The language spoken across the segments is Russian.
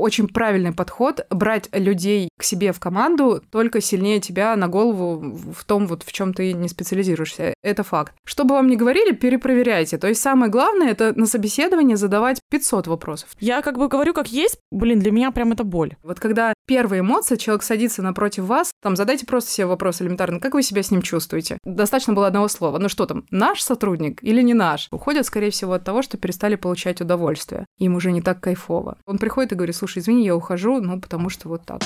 очень правильный подход брать людей к себе в команду только сильнее тебя на голову в том, вот в чем ты не специализируешься. Это факт. Что бы вам ни говорили, перепроверяйте. То есть самое главное это на собеседовании задавать 500 вопросов. Я как бы говорю как есть, блин, для меня прям это боль. Вот когда первая эмоция, человек садится напротив вас, там задайте просто себе вопрос элементарно, как вы себя с ним чувствуете? Достаточно было одного слова. Ну что там, наш сотрудник или не наш? Уходят, скорее всего, от того, что перестали получать удовольствие. Им уже не так кайфово. Он приходит и говорит, слушай, извини, я ухожу, ну потому что вот так.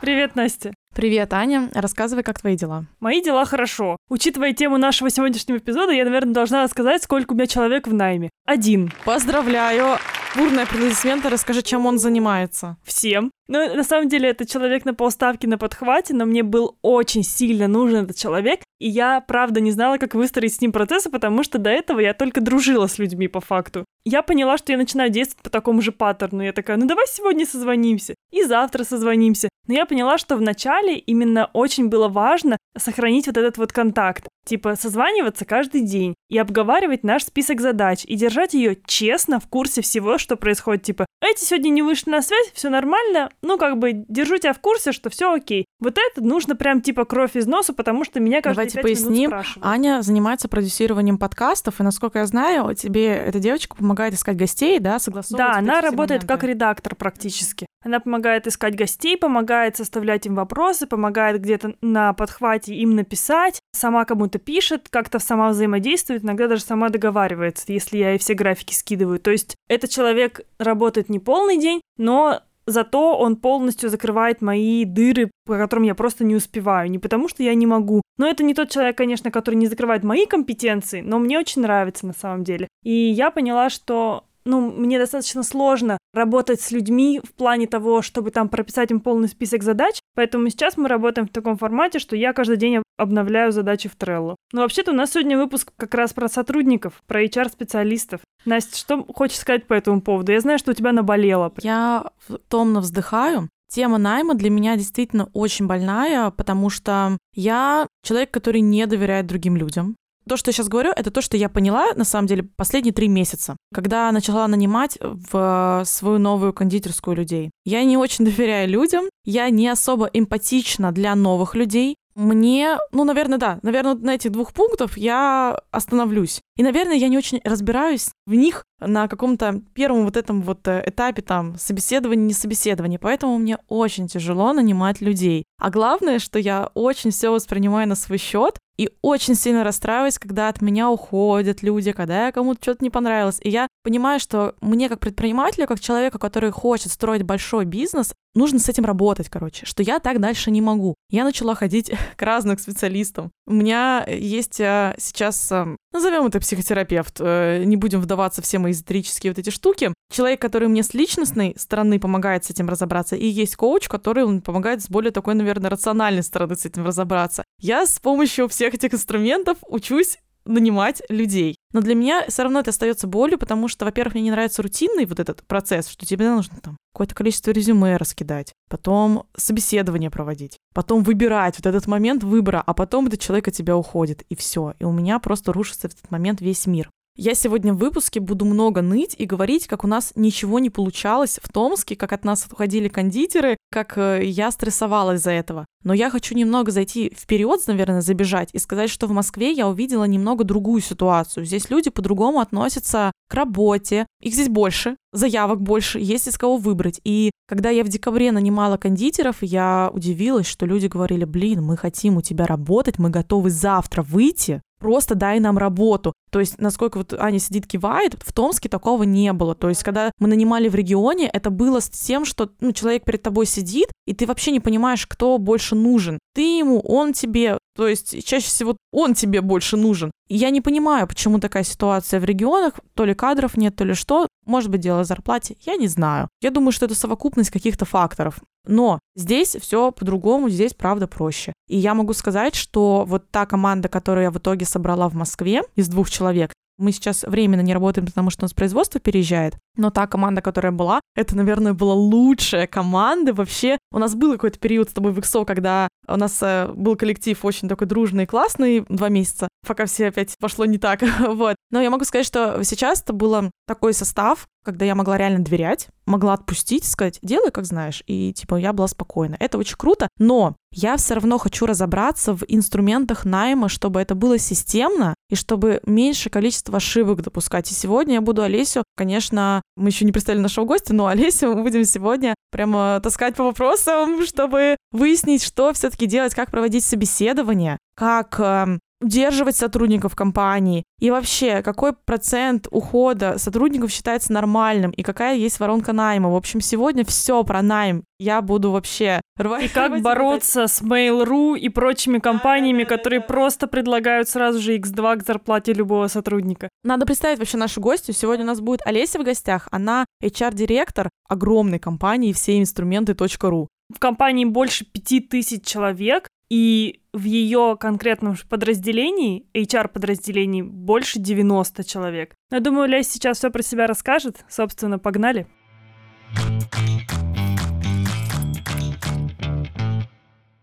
Привет, Настя. Привет, Аня. Рассказывай, как твои дела. Мои дела хорошо. Учитывая тему нашего сегодняшнего эпизода, я, наверное, должна рассказать, сколько у меня человек в найме. Один. Поздравляю. Бурные аплодисменты. Расскажи, чем он занимается. Всем. Ну, на самом деле, это человек на полставки на подхвате, но мне был очень сильно нужен этот человек, и я, правда, не знала, как выстроить с ним процессы, потому что до этого я только дружила с людьми по факту. Я поняла, что я начинаю действовать по такому же паттерну. Я такая, ну давай сегодня созвонимся, и завтра созвонимся. Но я поняла, что вначале именно очень было важно сохранить вот этот вот контакт. Типа созваниваться каждый день и обговаривать наш список задач и держать ее честно в курсе всего, что происходит. Типа, эти сегодня не вышли на связь, все нормально, ну как бы держу тебя в курсе, что все окей. Вот это нужно прям типа кровь из носа, потому что меня каждый Давайте поясним. Аня занимается продюсированием подкастов, и насколько я знаю, тебе эта девочка помогает искать гостей, да, согласовывать. Да, она работает моменты. как редактор практически. Она помогает искать гостей, помогает составлять им вопросы, помогает где-то на подхвате им написать, сама кому-то пишет, как-то сама взаимодействует, иногда даже сама договаривается, если я ей все графики скидываю. То есть этот человек работает не полный день, но Зато он полностью закрывает мои дыры, по которым я просто не успеваю. Не потому, что я не могу. Но это не тот человек, конечно, который не закрывает мои компетенции, но мне очень нравится на самом деле. И я поняла, что ну, мне достаточно сложно работать с людьми в плане того, чтобы там прописать им полный список задач, поэтому сейчас мы работаем в таком формате, что я каждый день обновляю задачи в Trello. Но вообще-то у нас сегодня выпуск как раз про сотрудников, про HR-специалистов. Настя, что хочешь сказать по этому поводу? Я знаю, что у тебя наболело. Я томно вздыхаю, Тема найма для меня действительно очень больная, потому что я человек, который не доверяет другим людям. То, что я сейчас говорю, это то, что я поняла, на самом деле, последние три месяца, когда начала нанимать в свою новую кондитерскую людей. Я не очень доверяю людям, я не особо эмпатична для новых людей, мне, ну, наверное, да, наверное, на этих двух пунктах я остановлюсь. И, наверное, я не очень разбираюсь в них на каком-то первом вот этом вот э, этапе там собеседования, не собеседования. Поэтому мне очень тяжело нанимать людей. А главное, что я очень все воспринимаю на свой счет и очень сильно расстраиваюсь, когда от меня уходят люди, когда я кому-то что-то не понравилось. И я понимаю, что мне как предпринимателю, как человеку, который хочет строить большой бизнес, нужно с этим работать, короче, что я так дальше не могу. Я начала ходить к разным специалистам. У меня есть э, сейчас, э, назовем это психотерапевт, не будем вдаваться все мои эзотерические вот эти штуки. Человек, который мне с личностной стороны помогает с этим разобраться, и есть коуч, который помогает с более такой, наверное, рациональной стороны с этим разобраться. Я с помощью всех этих инструментов учусь нанимать людей. Но для меня все равно это остается болью, потому что, во-первых, мне не нравится рутинный вот этот процесс, что тебе нужно там какое-то количество резюме раскидать, потом собеседование проводить, потом выбирать вот этот момент выбора, а потом этот человек от тебя уходит, и все. И у меня просто рушится в этот момент весь мир. Я сегодня в выпуске буду много ныть и говорить, как у нас ничего не получалось в Томске, как от нас уходили кондитеры, как э, я стрессовала из-за этого. Но я хочу немного зайти вперед, наверное, забежать и сказать, что в Москве я увидела немного другую ситуацию. Здесь люди по-другому относятся к работе. Их здесь больше, заявок больше, есть из кого выбрать. И когда я в декабре нанимала кондитеров, я удивилась, что люди говорили, блин, мы хотим у тебя работать, мы готовы завтра выйти, просто дай нам работу. То есть, насколько вот Аня сидит, кивает, в Томске такого не было. То есть, когда мы нанимали в регионе, это было с тем, что ну, человек перед тобой сидит, и ты вообще не понимаешь, кто больше нужен. Ты ему, он тебе. То есть, чаще всего он тебе больше нужен. Я не понимаю, почему такая ситуация в регионах. То ли кадров нет, то ли что. Может быть, дело в зарплате. Я не знаю. Я думаю, что это совокупность каких-то факторов. Но здесь все по-другому, здесь правда проще. И я могу сказать, что вот та команда, которую я в итоге собрала в Москве из двух человек, Мы сейчас временно не работаем, потому что у нас производство переезжает. Но та команда, которая была, это, наверное, была лучшая команда вообще. У нас был какой-то период с тобой в XO, когда у нас э, был коллектив очень такой дружный и классный, два месяца, пока все опять пошло не так, вот. Но я могу сказать, что сейчас это было такой состав, когда я могла реально доверять, могла отпустить, сказать, делай, как знаешь, и типа я была спокойна. Это очень круто, но я все равно хочу разобраться в инструментах найма, чтобы это было системно и чтобы меньше количество ошибок допускать. И сегодня я буду Олесю, конечно, мы еще не представили нашего гостя, но Олесю мы будем сегодня прямо таскать по вопросам, чтобы выяснить, что все-таки делать, как проводить собеседование, как эм, удерживать сотрудников компании? И вообще, какой процент ухода сотрудников считается нормальным? И какая есть воронка найма? В общем, сегодня все про найм. Я буду вообще рвать. И как бороться с Mail.ru и прочими компаниями, которые просто предлагают сразу же X2 к зарплате любого сотрудника. Надо представить вообще нашу гостью. Сегодня у нас будет Олеся в гостях. Она HR-директор огромной компании все инструменты .ру. В компании больше пяти тысяч человек, и в ее конкретном подразделении, HR-подразделении, больше 90 человек. Я думаю, Лесь сейчас все про себя расскажет. Собственно, погнали.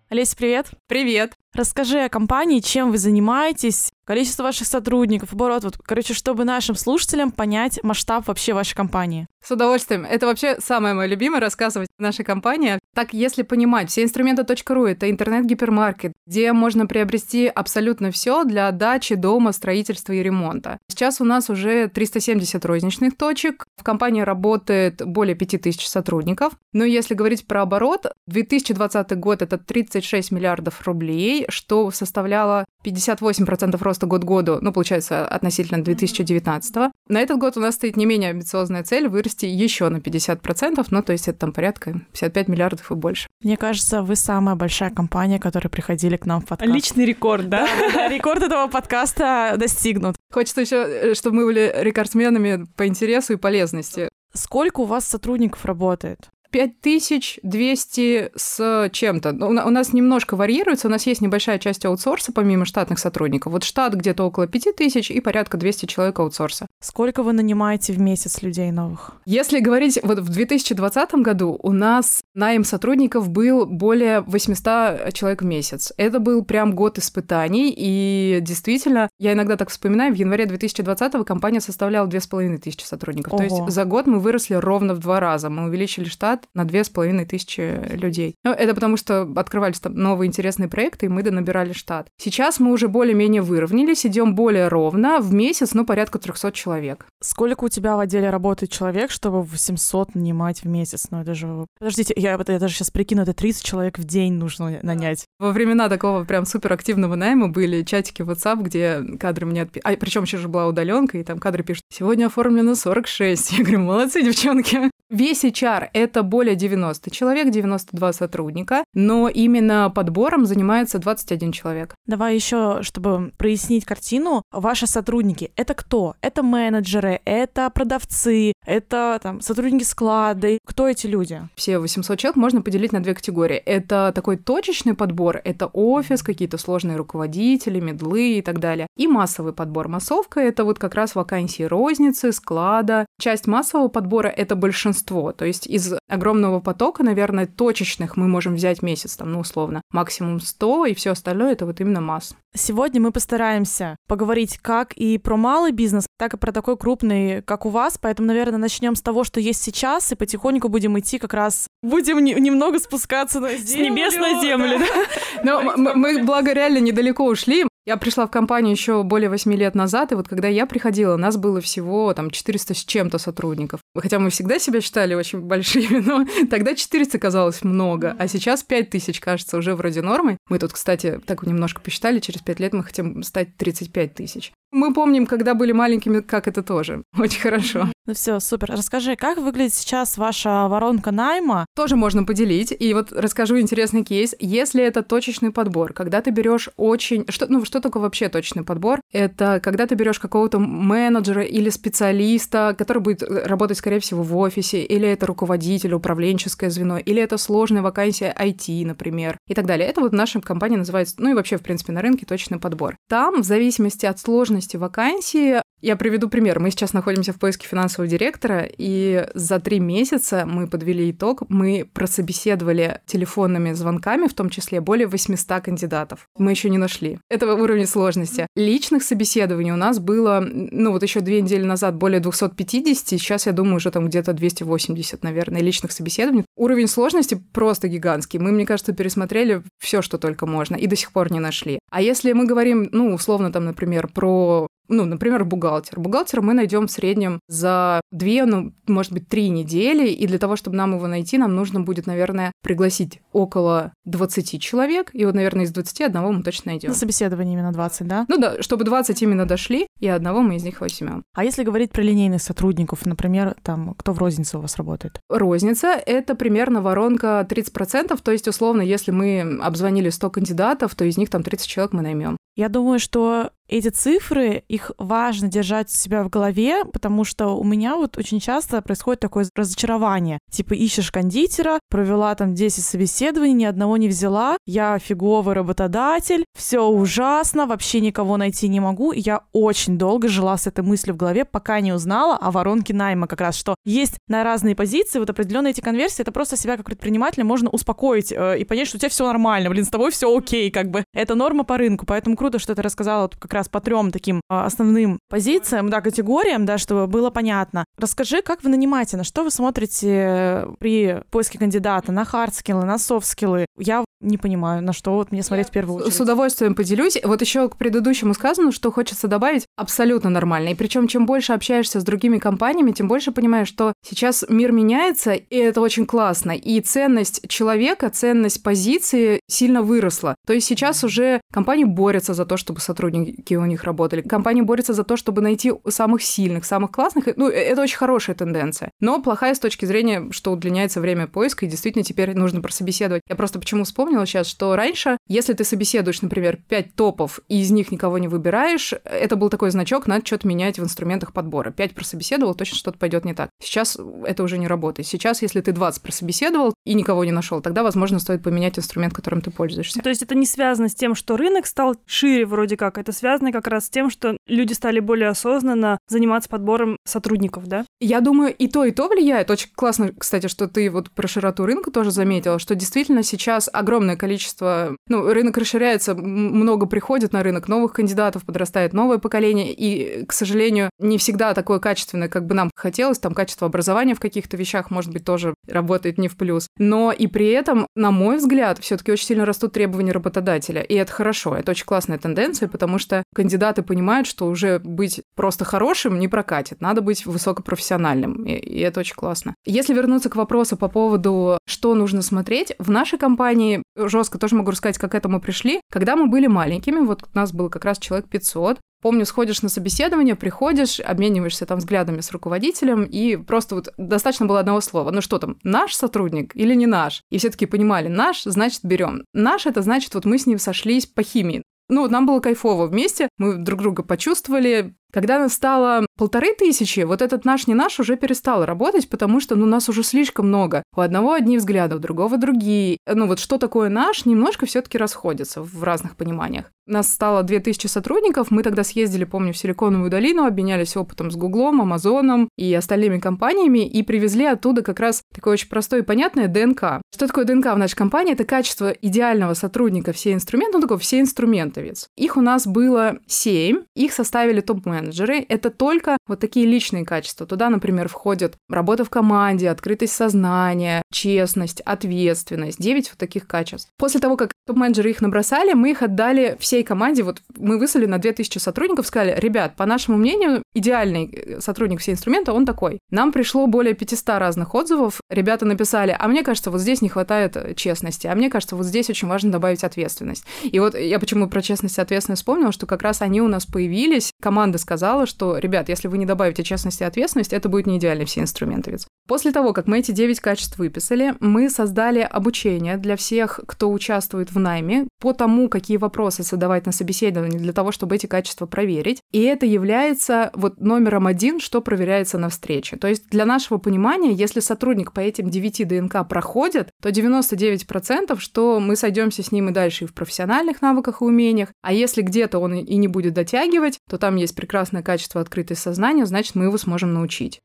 Олеся, привет. Привет. Расскажи о компании, чем вы занимаетесь, количество ваших сотрудников, оборот, вот, короче, чтобы нашим слушателям понять масштаб вообще вашей компании. С удовольствием. Это вообще самое мое любимое рассказывать о нашей компании. Так, если понимать, все инструменты .ру — это интернет-гипермаркет, где можно приобрести абсолютно все для отдачи дома, строительства и ремонта. Сейчас у нас уже 370 розничных точек. В компании работает более 5000 сотрудников. Но если говорить про оборот, 2020 год — это 36 миллиардов рублей, что составляло 58% роста год году, ну, получается, относительно 2019. На этот год у нас стоит не менее амбициозная цель вырасти еще на 50%, ну, то есть это там порядка 55 миллиардов и больше. Мне кажется, вы самая большая компания, которая приходили к нам в подкаст. Личный рекорд, да? Рекорд этого подкаста достигнут. Хочется еще, э, чтобы мы были рекордсменами по интересу и полезности. Сколько у вас сотрудников работает? 5200 с чем-то. У нас немножко варьируется, у нас есть небольшая часть аутсорса помимо штатных сотрудников. Вот штат где-то около 5000 и порядка 200 человек аутсорса. Сколько вы нанимаете в месяц людей новых? Если говорить, вот в 2020 году у нас найм сотрудников был более 800 человек в месяц. Это был прям год испытаний, и действительно, я иногда так вспоминаю, в январе 2020 компания составляла 2500 сотрудников. Ого. То есть за год мы выросли ровно в два раза. Мы увеличили штат штат на две с половиной тысячи людей. Ну, это потому, что открывались там новые интересные проекты, и мы донабирали штат. Сейчас мы уже более-менее выровнялись, идем более ровно, в месяц, ну, порядка 300 человек. Сколько у тебя в отделе работает человек, чтобы 800 нанимать в месяц? Ну, это же... Подождите, я, я даже сейчас прикину, это 30 человек в день нужно нанять. Во времена такого прям суперактивного найма были чатики WhatsApp, где кадры мне отпи... А, причем еще же была удаленка, и там кадры пишут, сегодня оформлено 46. Я говорю, молодцы, девчонки. Весь HR — это более 90 человек, 92 сотрудника, но именно подбором занимается 21 человек. Давай еще, чтобы прояснить картину, ваши сотрудники — это кто? Это менеджеры, это продавцы, это там сотрудники склада. Кто эти люди? Все 800 человек можно поделить на две категории. Это такой точечный подбор, это офис, какие-то сложные руководители, медлы и так далее. И массовый подбор. Массовка — это вот как раз вакансии розницы, склада. Часть массового подбора — это большинство. То есть из огромного потока, наверное, точечных мы можем взять месяц, там, ну, условно, максимум 100, и все остальное — это вот именно масс. Сегодня мы постараемся поговорить как и про малый бизнес, так и про такой крупный, как у вас. Поэтому, наверное, начнем с того, что есть сейчас, и потихоньку будем идти как раз... Будем не, немного спускаться на землю. С небес на землю, да? Но мы, благо, реально недалеко ушли. Я пришла в компанию еще более 8 лет назад, и вот когда я приходила, нас было всего там 400 с чем-то сотрудников. Хотя мы всегда себя считали очень большими, но тогда 400 казалось много, а сейчас 5000 кажется уже вроде нормы. Мы тут, кстати, так немножко посчитали, через 5 лет мы хотим стать 35 тысяч. Мы помним, когда были маленькими, как это тоже. Очень хорошо. Ну все, супер. Расскажи, как выглядит сейчас ваша воронка найма? Тоже можно поделить. И вот расскажу интересный кейс. Если это точечный подбор, когда ты берешь очень... Что, ну, что такое вообще точный подбор? Это когда ты берешь какого-то менеджера или специалиста, который будет работать, скорее всего, в офисе, или это руководитель, управленческое звено, или это сложная вакансия IT, например, и так далее. Это вот наша компания называется, ну и вообще, в принципе, на рынке точный подбор. Там, в зависимости от сложности вакансии, Я приведу пример. Мы сейчас находимся в поиске финансового директора, и за три месяца мы подвели итог. Мы прособеседовали телефонными звонками, в том числе более 800 кандидатов. Мы еще не нашли. Это уровень сложности. Личных собеседований у нас было, ну вот еще две недели назад более 250, сейчас, я думаю, уже там где-то 280, наверное, личных собеседований. Уровень сложности просто гигантский. Мы, мне кажется, пересмотрели все, что только можно, и до сих пор не нашли. А если мы говорим, ну, условно, там, например, про ну, например, бухгалтер. Бухгалтера мы найдем в среднем за две, ну, может быть, три недели, и для того, чтобы нам его найти, нам нужно будет, наверное, пригласить около 20 человек, и вот, наверное, из 20 одного мы точно найдем. На собеседовании именно 20, да? Ну да, чтобы 20 именно дошли, и одного мы из них возьмем. А если говорить про линейных сотрудников, например, там, кто в рознице у вас работает? Розница — это примерно воронка 30%, то есть, условно, если мы обзвонили 100 кандидатов, то из них там 30 человек мы наймем. Я думаю, что эти цифры, их важно держать у себя в голове, потому что у меня вот очень часто происходит такое разочарование. Типа ищешь кондитера, провела там 10 собеседований, ни одного не взяла, я фиговый работодатель, все ужасно, вообще никого найти не могу. И я очень долго жила с этой мыслью в голове, пока не узнала о воронке найма как раз, что есть на разные позиции вот определенные эти конверсии, это просто себя как предпринимателя можно успокоить э, и понять, что у тебя все нормально, блин, с тобой все окей, как бы. Это норма по рынку, поэтому круто, что ты рассказала вот как раз по трем таким а, основным позициям, да, категориям, да, чтобы было понятно. Расскажи, как вы нанимаете, на что вы смотрите при поиске кандидата, на хардскиллы, на софтскиллы. Я не понимаю, на что вот мне смотреть в первую очередь. С удовольствием поделюсь. Вот еще к предыдущему сказано, что хочется добавить абсолютно нормально. И причем, чем больше общаешься с другими компаниями, тем больше понимаешь, что сейчас мир меняется, и это очень классно. И ценность человека, ценность позиции сильно выросла. То есть сейчас уже компании борются за то, чтобы сотрудники у них работали. Компании борются за то, чтобы найти самых сильных, самых классных. Ну, э, это очень хорошая тенденция. Но плохая с точки зрения, что удлиняется время поиска, и действительно теперь нужно прособеседовать. Я просто почему вспомнила, вспомнила сейчас, что раньше, если ты собеседуешь, например, 5 топов, и из них никого не выбираешь, это был такой значок, надо что-то менять в инструментах подбора. 5 прособеседовал, точно что-то пойдет не так. Сейчас это уже не работает. Сейчас, если ты 20 прособеседовал и никого не нашел, тогда, возможно, стоит поменять инструмент, которым ты пользуешься. То есть это не связано с тем, что рынок стал шире вроде как, это связано как раз с тем, что люди стали более осознанно заниматься подбором сотрудников, да? Я думаю, и то, и то влияет. Очень классно, кстати, что ты вот про широту рынка тоже заметила, что действительно сейчас огромное огромное количество... Ну, рынок расширяется, много приходит на рынок, новых кандидатов, подрастает новое поколение, и, к сожалению, не всегда такое качественное, как бы нам хотелось, там качество образования в каких-то вещах, может быть, тоже работает не в плюс. Но и при этом, на мой взгляд, все таки очень сильно растут требования работодателя, и это хорошо, это очень классная тенденция, потому что кандидаты понимают, что уже быть просто хорошим не прокатит, надо быть высокопрофессиональным, и, и это очень классно. Если вернуться к вопросу по поводу, что нужно смотреть, в нашей компании жестко тоже могу рассказать, как к этому пришли. Когда мы были маленькими, вот у нас было как раз человек 500, Помню, сходишь на собеседование, приходишь, обмениваешься там взглядами с руководителем, и просто вот достаточно было одного слова. Ну что там, наш сотрудник или не наш? И все таки понимали, наш, значит, берем. Наш это значит, вот мы с ним сошлись по химии. Ну, нам было кайфово вместе, мы друг друга почувствовали, когда нас стало полторы тысячи, вот этот наш не наш уже перестал работать, потому что, ну, нас уже слишком много. У одного одни взгляды, у другого другие. Ну, вот что такое наш, немножко все таки расходится в разных пониманиях. Нас стало 2000 сотрудников, мы тогда съездили, помню, в Силиконовую долину, обменялись опытом с Гуглом, Амазоном и остальными компаниями и привезли оттуда как раз такое очень простое и понятное ДНК. Что такое ДНК в нашей компании? Это качество идеального сотрудника, все инструменты, ну, такой все инструментовец. Их у нас было 7, их составили топ-менеджеры менеджеры — это только вот такие личные качества. Туда, например, входят работа в команде, открытость сознания, честность, ответственность. Девять вот таких качеств. После того, как топ-менеджеры их набросали, мы их отдали всей команде. Вот мы выслали на 2000 сотрудников, сказали, ребят, по нашему мнению, идеальный э, сотрудник все инструмента, он такой. Нам пришло более 500 разных отзывов. Ребята написали, а мне кажется, вот здесь не хватает э, честности, а мне кажется, вот здесь очень важно добавить ответственность. И вот я почему про честность и ответственность вспомнила, что как раз они у нас появились, команда сказала, что, ребят, если вы не добавите честность и ответственность, это будет не идеальный все инструменты. После того, как мы эти 9 качеств выписали, мы создали обучение для всех, кто участвует в найме, по тому, какие вопросы задавать на собеседовании для того, чтобы эти качества проверить. И это является вот номером один, что проверяется на встрече. То есть для нашего понимания, если сотрудник по этим 9 ДНК проходит, то 99%, что мы сойдемся с ним и дальше и в профессиональных навыках и умениях, а если где-то он и не будет дотягивать, то там есть прекрасный прекрасное качество открытое сознание, значит, мы его сможем научить.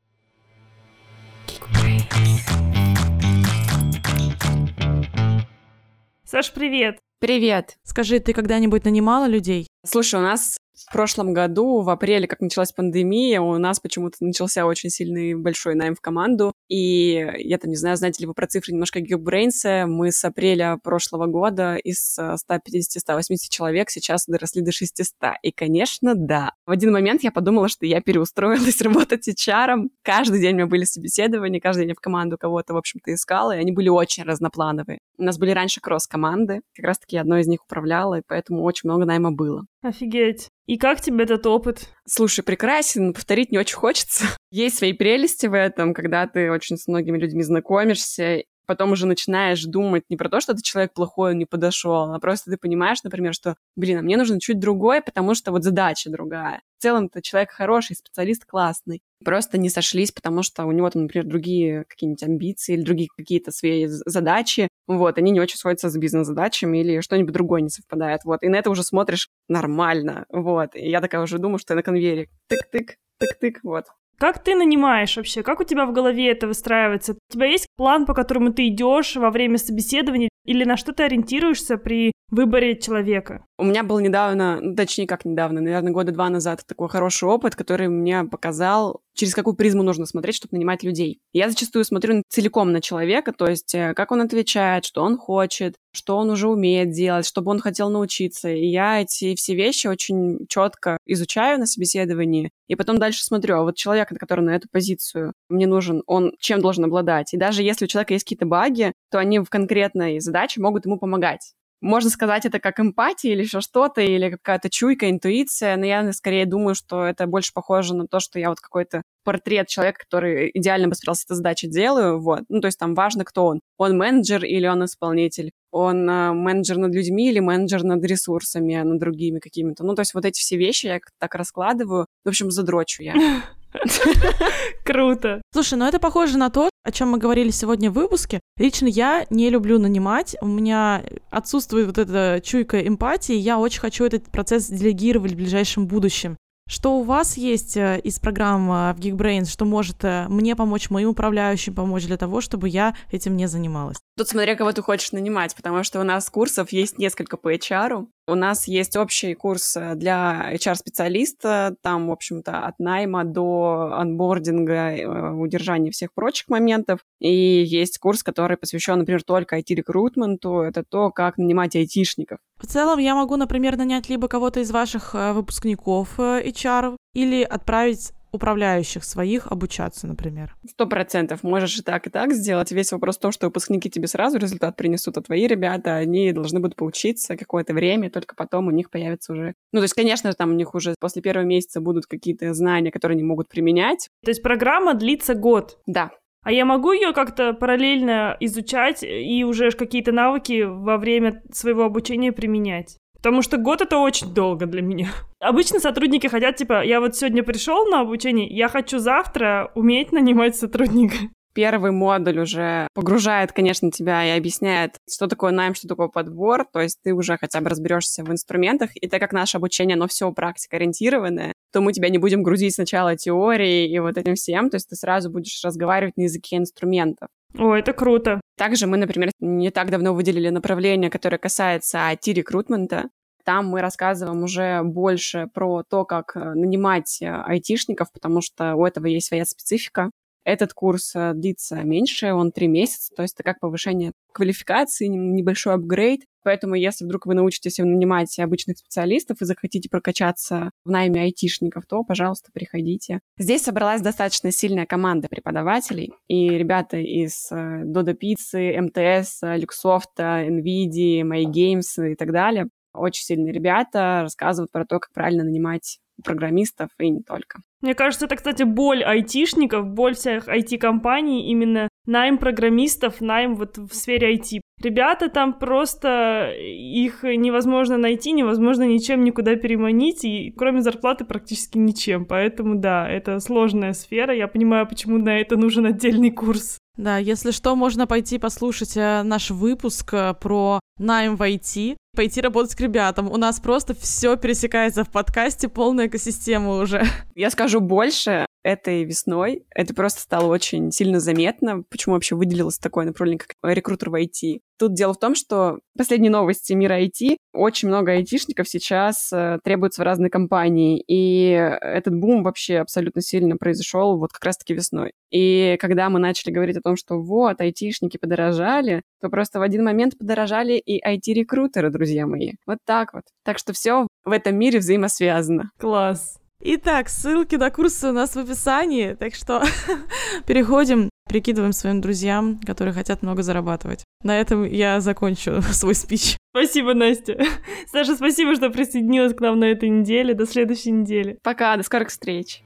Саш, привет! Привет! Скажи, ты когда-нибудь нанимала людей? Слушай, у нас в прошлом году, в апреле, как началась пандемия, у нас почему-то начался очень сильный большой найм в команду. И я там не знаю, знаете ли вы про цифры немножко Geekbrains. Мы с апреля прошлого года из 150-180 человек сейчас доросли до 600. И, конечно, да. В один момент я подумала, что я переустроилась работать HR. Каждый день у меня были собеседования, каждый день я в команду кого-то, в общем-то, искала, и они были очень разноплановые. У нас были раньше кросс-команды, как раз-таки одной из них управляла, и поэтому очень много найма было. Офигеть. И как тебе этот опыт? Слушай, прекрасен, повторить не очень хочется. Есть свои прелести в этом, когда ты очень с многими людьми знакомишься, потом уже начинаешь думать не про то, что этот человек плохой, он не подошел, а просто ты понимаешь, например, что, блин, а мне нужно чуть другой, потому что вот задача другая. В целом-то человек хороший, специалист классный. Просто не сошлись, потому что у него там, например, другие какие-нибудь амбиции или другие какие-то свои задачи. Вот, они не очень сходятся с бизнес-задачами или что-нибудь другое не совпадает. Вот, и на это уже смотришь нормально. Вот, и я такая уже думаю, что я на конвейере. Тык-тык, тык-тык, вот. Как ты нанимаешь вообще? Как у тебя в голове это выстраивается? У тебя есть план, по которому ты идешь во время собеседования? Или на что ты ориентируешься при выборе человека? У меня был недавно, ну, точнее, как недавно, наверное, года два назад такой хороший опыт, который мне показал, через какую призму нужно смотреть, чтобы нанимать людей. Я зачастую смотрю целиком на человека, то есть э, как он отвечает, что он хочет, что он уже умеет делать, чтобы он хотел научиться. И я эти все вещи очень четко изучаю на собеседовании, и потом дальше смотрю, а вот человек, который на эту позицию мне нужен, он чем должен обладать? И даже если у человека есть какие-то баги, то они в конкретной задаче могут ему помогать. Можно сказать это как эмпатия или еще что-то, или какая-то чуйка, интуиция, но я скорее думаю, что это больше похоже на то, что я вот какой-то портрет человека, который идеально бы справился с этой задачей, делаю, вот. Ну, то есть там важно, кто он. Он менеджер или он исполнитель? Он э, менеджер над людьми или менеджер над ресурсами, над другими какими-то? Ну, то есть вот эти все вещи я так раскладываю. В общем, задрочу я. Круто. Слушай, ну это похоже на то, о чем мы говорили сегодня в выпуске. Лично я не люблю нанимать. У меня отсутствует вот эта чуйка эмпатии. Я очень хочу этот процесс делегировать в ближайшем будущем. Что у вас есть э, из программ э, в Geekbrains, что может э, мне помочь, моим управляющим помочь для того, чтобы я этим не занималась? Тут смотря кого ты хочешь нанимать, потому что у нас курсов есть несколько по HR. У нас есть общий курс для HR-специалиста, там, в общем-то, от найма до анбординга, удержания всех прочих моментов. И есть курс, который посвящен, например, только IT-рекрутменту. Это то, как нанимать айтишников. В целом я могу, например, нанять либо кого-то из ваших э, выпускников э, HR или отправить управляющих своих обучаться, например. Сто процентов. Можешь и так, и так сделать. Весь вопрос в том, что выпускники тебе сразу результат принесут, а твои ребята, они должны будут поучиться какое-то время, только потом у них появится уже... Ну, то есть, конечно, там у них уже после первого месяца будут какие-то знания, которые они могут применять. То есть программа длится год? Да. А я могу ее как-то параллельно изучать и уже какие-то навыки во время своего обучения применять? Потому что год это очень долго для меня. Обычно сотрудники хотят, типа, я вот сегодня пришел на обучение, я хочу завтра уметь нанимать сотрудника. Первый модуль уже погружает, конечно, тебя и объясняет, что такое найм, что такое подбор, то есть ты уже хотя бы разберешься в инструментах, и так как наше обучение, оно все практика ориентированное, то мы тебя не будем грузить сначала теорией и вот этим всем, то есть ты сразу будешь разговаривать на языке инструментов. О, это круто. Также мы, например, не так давно выделили направление, которое касается IT-рекрутмента. Там мы рассказываем уже больше про то, как э, нанимать э, айтишников, потому что у этого есть своя специфика. Этот курс э, длится меньше, он три месяца, то есть это как повышение квалификации, небольшой апгрейд. Поэтому если вдруг вы научитесь нанимать обычных специалистов и захотите прокачаться в найме айтишников, то, пожалуйста, приходите. Здесь собралась достаточно сильная команда преподавателей, и ребята из э, Dodo Pizza, МТС, Luxoft, NVIDIA, MyGames и так далее. Очень сильные ребята рассказывают про то, как правильно нанимать программистов и не только. Мне кажется, это, кстати, боль айтишников, боль всех IT-компаний именно найм программистов, найм вот в сфере IT. Ребята там просто, их невозможно найти, невозможно ничем никуда переманить, и кроме зарплаты практически ничем. Поэтому да, это сложная сфера. Я понимаю, почему на это нужен отдельный курс. Да, если что, можно пойти послушать э, наш выпуск э, про найм в IT, пойти работать к ребятам. У нас просто все пересекается в подкасте, полная экосистема уже. Я скажу больше этой весной это просто стало очень сильно заметно, почему вообще выделилось такое направление, как рекрутер в IT. Тут дело в том, что последние новости мира IT, очень много айтишников сейчас э, требуется в разные компании, и этот бум вообще абсолютно сильно произошел вот как раз-таки весной. И когда мы начали говорить о том, что вот, айтишники подорожали, то просто в один момент подорожали и IT-рекрутеры, друзья мои. Вот так вот. Так что все в этом мире взаимосвязано. Класс. Итак, ссылки на курсы у нас в описании, так что переходим, прикидываем своим друзьям, которые хотят много зарабатывать. На этом я закончу свой спич. Спасибо, Настя. Саша, спасибо, что присоединилась к нам на этой неделе. До следующей недели. Пока, до скорых встреч.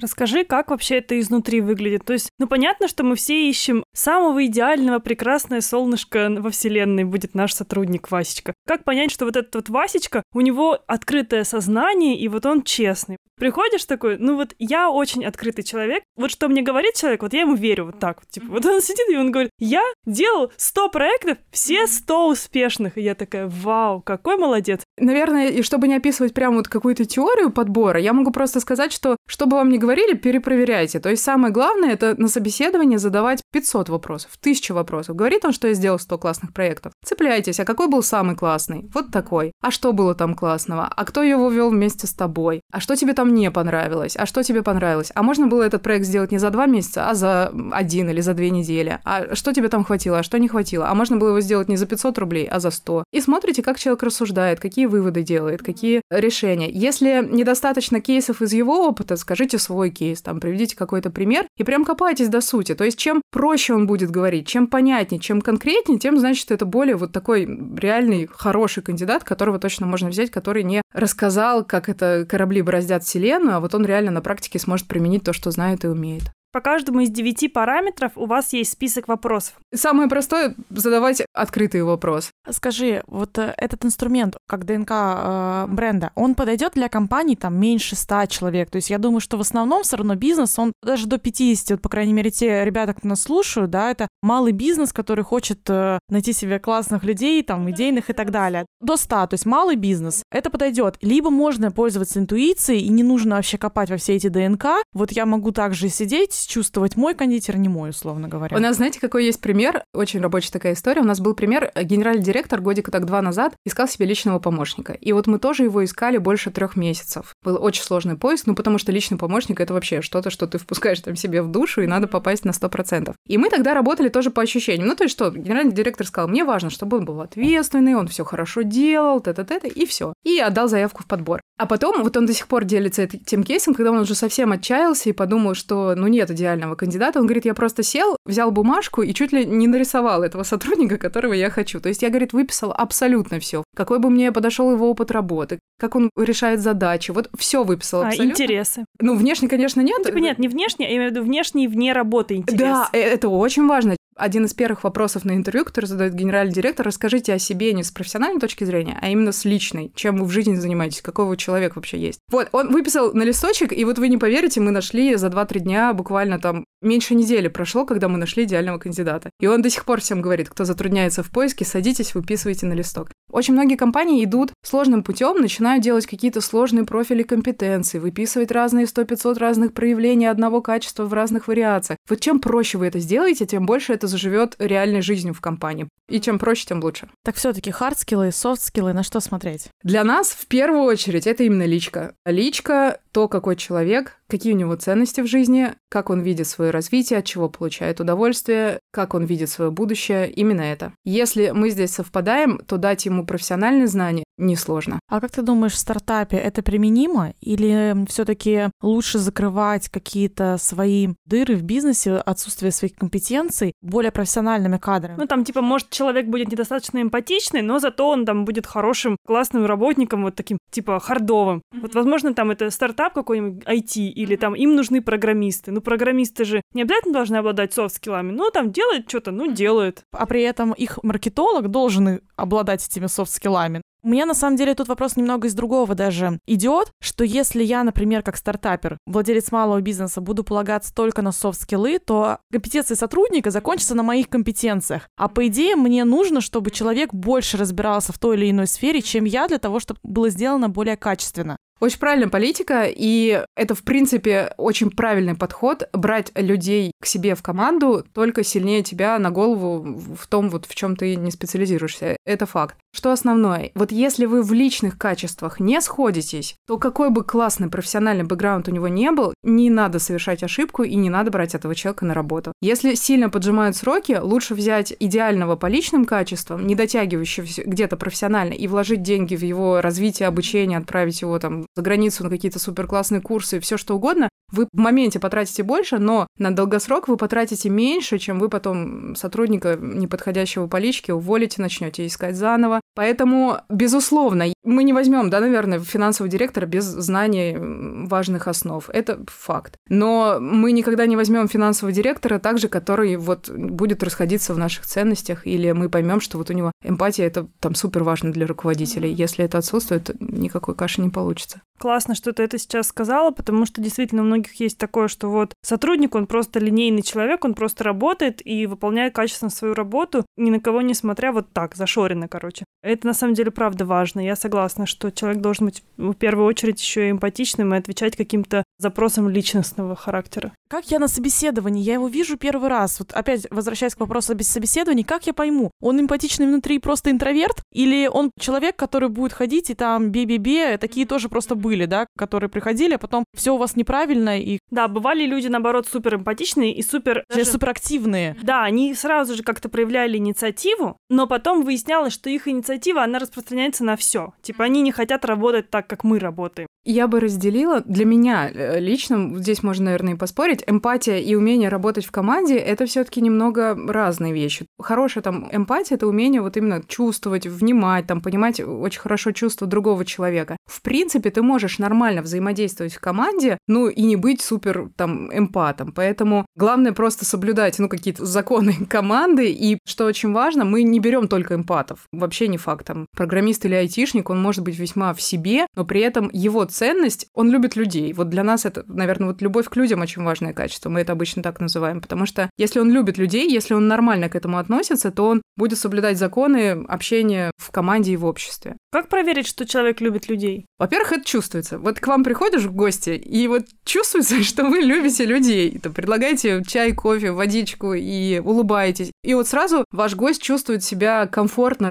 Расскажи, как вообще это изнутри выглядит. То есть, ну понятно, что мы все ищем самого идеального, прекрасное солнышко во вселенной будет наш сотрудник Васечка. Как понять, что вот этот вот Васечка, у него открытое сознание, и вот он честный. Приходишь такой, ну вот я очень открытый человек, вот что мне говорит человек, вот я ему верю вот так вот. Типа, вот он сидит и он говорит, я делал 100 проектов, все 100 успешных. И я такая, вау, какой молодец. Наверное, и чтобы не описывать прямо вот какую-то теорию подбора, я могу просто сказать, что что бы вам ни говорили, перепроверяйте. То есть самое главное — это на собеседовании задавать 500 вопросов, 1000 вопросов. Говорит он, что я сделал 100 классных проектов. Цепляйтесь, а какой был самый классный? Вот такой. А что было там классного? А кто его вел вместе с тобой? А что тебе там не понравилось? А что тебе понравилось? А можно было этот проект сделать не за два месяца, а за один или за две недели? А что тебе там хватило, а что не хватило? А можно было его сделать не за 500 рублей, а за 100? И смотрите, как человек рассуждает, какие выводы делает, какие решения. Если недостаточно кейсов из его опыта, скажите свой кейс, там, приведите какой-то пример и прям копайтесь до сути. То есть чем проще он будет говорить, чем понятнее, чем конкретнее, тем, значит, это более вот такой реальный, хороший кандидат, которого точно можно взять, который не рассказал, как это корабли бороздят вселенную, а вот он реально на практике сможет применить то, что знает и умеет. По каждому из девяти параметров у вас есть список вопросов. Самое простое — задавать открытый вопрос. Скажи, вот э, этот инструмент, как ДНК э, бренда, он подойдет для компаний там меньше 100 человек? То есть я думаю, что в основном все равно бизнес, он даже до 50, вот, по крайней мере, те ребята, кто нас слушают, да, это малый бизнес, который хочет э, найти себе классных людей, там, идейных и так далее. До 100, то есть малый бизнес, это подойдет. Либо можно пользоваться интуицией, и не нужно вообще копать во все эти ДНК. Вот я могу также сидеть, чувствовать, мой кондитер, не мой, условно говоря. У нас, знаете, какой есть пример? Очень рабочая такая история. У нас был пример, э, генеральный директор годика так два назад искал себе личного помощника. И вот мы тоже его искали больше трех месяцев. Был очень сложный поиск, ну потому что личный помощник — это вообще что-то, что ты впускаешь там себе в душу, и надо попасть на 100%. И мы тогда работали тоже по ощущениям. Ну то есть что, генеральный директор сказал, мне важно, чтобы он был ответственный, он все хорошо делал, т-т-т, и все. И отдал заявку в подбор. А потом вот он до сих пор делится этим кейсом, когда он уже совсем отчаялся и подумал, что ну нет идеального кандидата. Он говорит, я просто сел, взял бумажку и чуть ли не нарисовал этого сотрудника, которого я хочу. То есть я, говорит, выписал абсолютно все. Какой бы мне подошел его опыт работы, как он решает задачи. Вот все выписал абсолютно. А, интересы. Ну, внешне, конечно, нет. Ну, типа нет, не внешне, я имею в виду внешне и вне работы интерес. Да, э, это очень важно один из первых вопросов на интервью, который задает генеральный директор, расскажите о себе не с профессиональной точки зрения, а именно с личной. Чем вы в жизни занимаетесь, какой вы человек вообще есть. Вот, он выписал на листочек, и вот вы не поверите, мы нашли за 2-3 дня, буквально там меньше недели прошло, когда мы нашли идеального кандидата. И он до сих пор всем говорит, кто затрудняется в поиске, садитесь, выписывайте на листок. Очень многие компании идут сложным путем, начинают делать какие-то сложные профили компетенций, выписывать разные 100-500 разных проявлений одного качества в разных вариациях. Вот чем проще вы это сделаете, тем больше это заживет реальной жизнью в компании. И чем проще, тем лучше. Так все-таки хардскиллы, софтскиллы, на что смотреть? Для нас в первую очередь это именно личка. Личка — то, какой человек, какие у него ценности в жизни, как он видит свое развитие, от чего получает удовольствие, как он видит свое будущее, именно это. Если мы здесь совпадаем, то дать ему профессиональные знания несложно. А как ты думаешь, в стартапе это применимо или все-таки лучше закрывать какие-то свои дыры в бизнесе, отсутствие своих компетенций более профессиональными кадрами? Ну, там, типа, может, человек будет недостаточно эмпатичный, но зато он там будет хорошим, классным работником, вот таким, типа, хардовым. Mm-hmm. Вот, возможно, там это стартап какой-нибудь IT, или там им нужны программисты. Ну, программисты же не обязательно должны обладать софт-скиллами. Ну, там делает что-то, ну, делает. А при этом их маркетолог должен обладать этими софт-скиллами. У меня на самом деле тут вопрос немного из другого даже идет, что если я, например, как стартапер, владелец малого бизнеса, буду полагаться только на софт-скиллы, то компетенции сотрудника закончатся на моих компетенциях. А по идее мне нужно, чтобы человек больше разбирался в той или иной сфере, чем я, для того, чтобы было сделано более качественно. Очень правильная политика, и это, в принципе, очень правильный подход брать людей к себе в команду только сильнее тебя на голову в том, вот в чем ты не специализируешься. Это факт. Что основное? Вот если вы в личных качествах не сходитесь, то какой бы классный профессиональный бэкграунд у него не был, не надо совершать ошибку и не надо брать этого человека на работу. Если сильно поджимают сроки, лучше взять идеального по личным качествам, не дотягивающего где-то профессионально, и вложить деньги в его развитие, обучение, отправить его там за границу на какие-то суперклассные курсы, все что угодно, вы в моменте потратите больше, но на долгосрок вы потратите меньше, чем вы потом сотрудника неподходящего по личке уволите, начнете искать заново, Поэтому, безусловно, мы не возьмем, да, наверное, финансового директора без знаний важных основ. Это факт. Но мы никогда не возьмем финансового директора также, который вот будет расходиться в наших ценностях, или мы поймем, что вот у него эмпатия это там супер важно для руководителей. Если это отсутствует, никакой каши не получится. Классно, что ты это сейчас сказала, потому что действительно у многих есть такое, что вот сотрудник, он просто линейный человек, он просто работает и выполняет качественно свою работу, ни на кого не смотря вот так, зашоренно, короче. Это на самом деле правда важно. Я согласна, что человек должен быть в первую очередь еще и эмпатичным и отвечать каким-то запросам личностного характера. Как я на собеседовании? Я его вижу первый раз. Вот опять возвращаясь к вопросу об собеседовании, как я пойму, он эмпатичный внутри просто интроверт? Или он человек, который будет ходить и там бе-бе-бе, такие тоже просто были, да, которые приходили, а потом все у вас неправильно и... Да, бывали люди, наоборот, супер эмпатичные и супер... Даже суперактивные. Да, они сразу же как-то проявляли инициативу, но потом выяснялось, что их инициатива, она распространяется на все. Типа они не хотят работать так, как мы работаем. Я бы разделила, для меня э, лично, здесь можно, наверное, и поспорить, эмпатия и умение работать в команде — это все таки немного разные вещи. Хорошая там эмпатия — это умение вот именно чувствовать, внимать, там, понимать очень хорошо чувства другого человека. В принципе, ты можешь нормально взаимодействовать в команде, ну и не быть супер там эмпатом. Поэтому главное просто соблюдать, ну, какие-то законы команды. И что очень важно, мы не берем только эмпатов. Вообще не факт. Там, программист или айтишник, он может быть весьма в себе, но при этом его ценность, он любит людей. Вот для нас это, наверное, вот любовь к людям очень важное качество. Мы это обычно так называем. Потому что если он любит людей, если он нормально к этому относится, то он будет соблюдать законы общения в команде и в обществе. Как проверить, что человек любит людей? Во-первых, это чувствуется. Вот к вам приходишь в гости, и вот чувствуется, что вы любите людей. То предлагаете чай, кофе, водичку и улыбаетесь. И вот сразу ваш гость чувствует себя комфортно,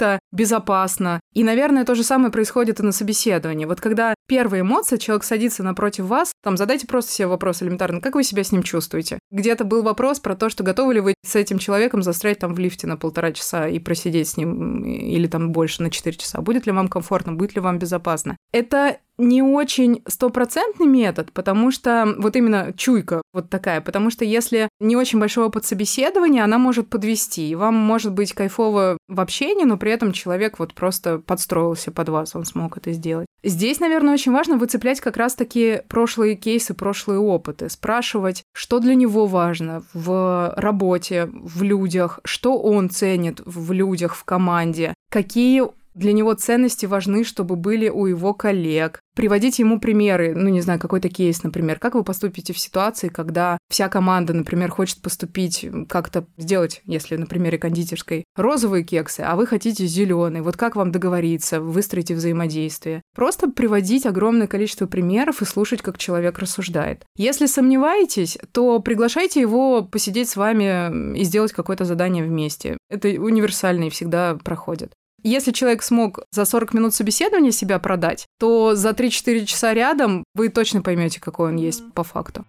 открыто, безопасно. И, наверное, то же самое происходит и на собеседовании. Вот когда первые эмоции, человек садится напротив вас, там задайте просто себе вопрос элементарно, как вы себя с ним чувствуете? Где-то был вопрос про то, что готовы ли вы с этим человеком застрять там в лифте на полтора часа и просидеть с ним или там больше на четыре часа. Будет ли вам комфортно, будет ли вам безопасно? Это не очень стопроцентный метод, потому что вот именно чуйка вот такая, потому что если не очень большого опыт собеседования, она может подвести, и вам может быть кайфово в общении, но при этом человек вот просто подстроился под вас, он смог это сделать. Здесь, наверное, очень важно выцеплять как раз-таки прошлые кейсы, прошлые опыты, спрашивать, что для него важно в работе, в людях, что он ценит в людях, в команде, какие для него ценности важны, чтобы были у его коллег. Приводить ему примеры, ну, не знаю, какой-то кейс, например. Как вы поступите в ситуации, когда вся команда, например, хочет поступить, как-то сделать, если на примере кондитерской, розовые кексы, а вы хотите зеленые. Вот как вам договориться, выстроить взаимодействие? Просто приводить огромное количество примеров и слушать, как человек рассуждает. Если сомневаетесь, то приглашайте его посидеть с вами и сделать какое-то задание вместе. Это универсально и всегда проходит. Если человек смог за 40 минут собеседования себя продать, то за 3-4 часа рядом вы точно поймете, какой он есть по факту.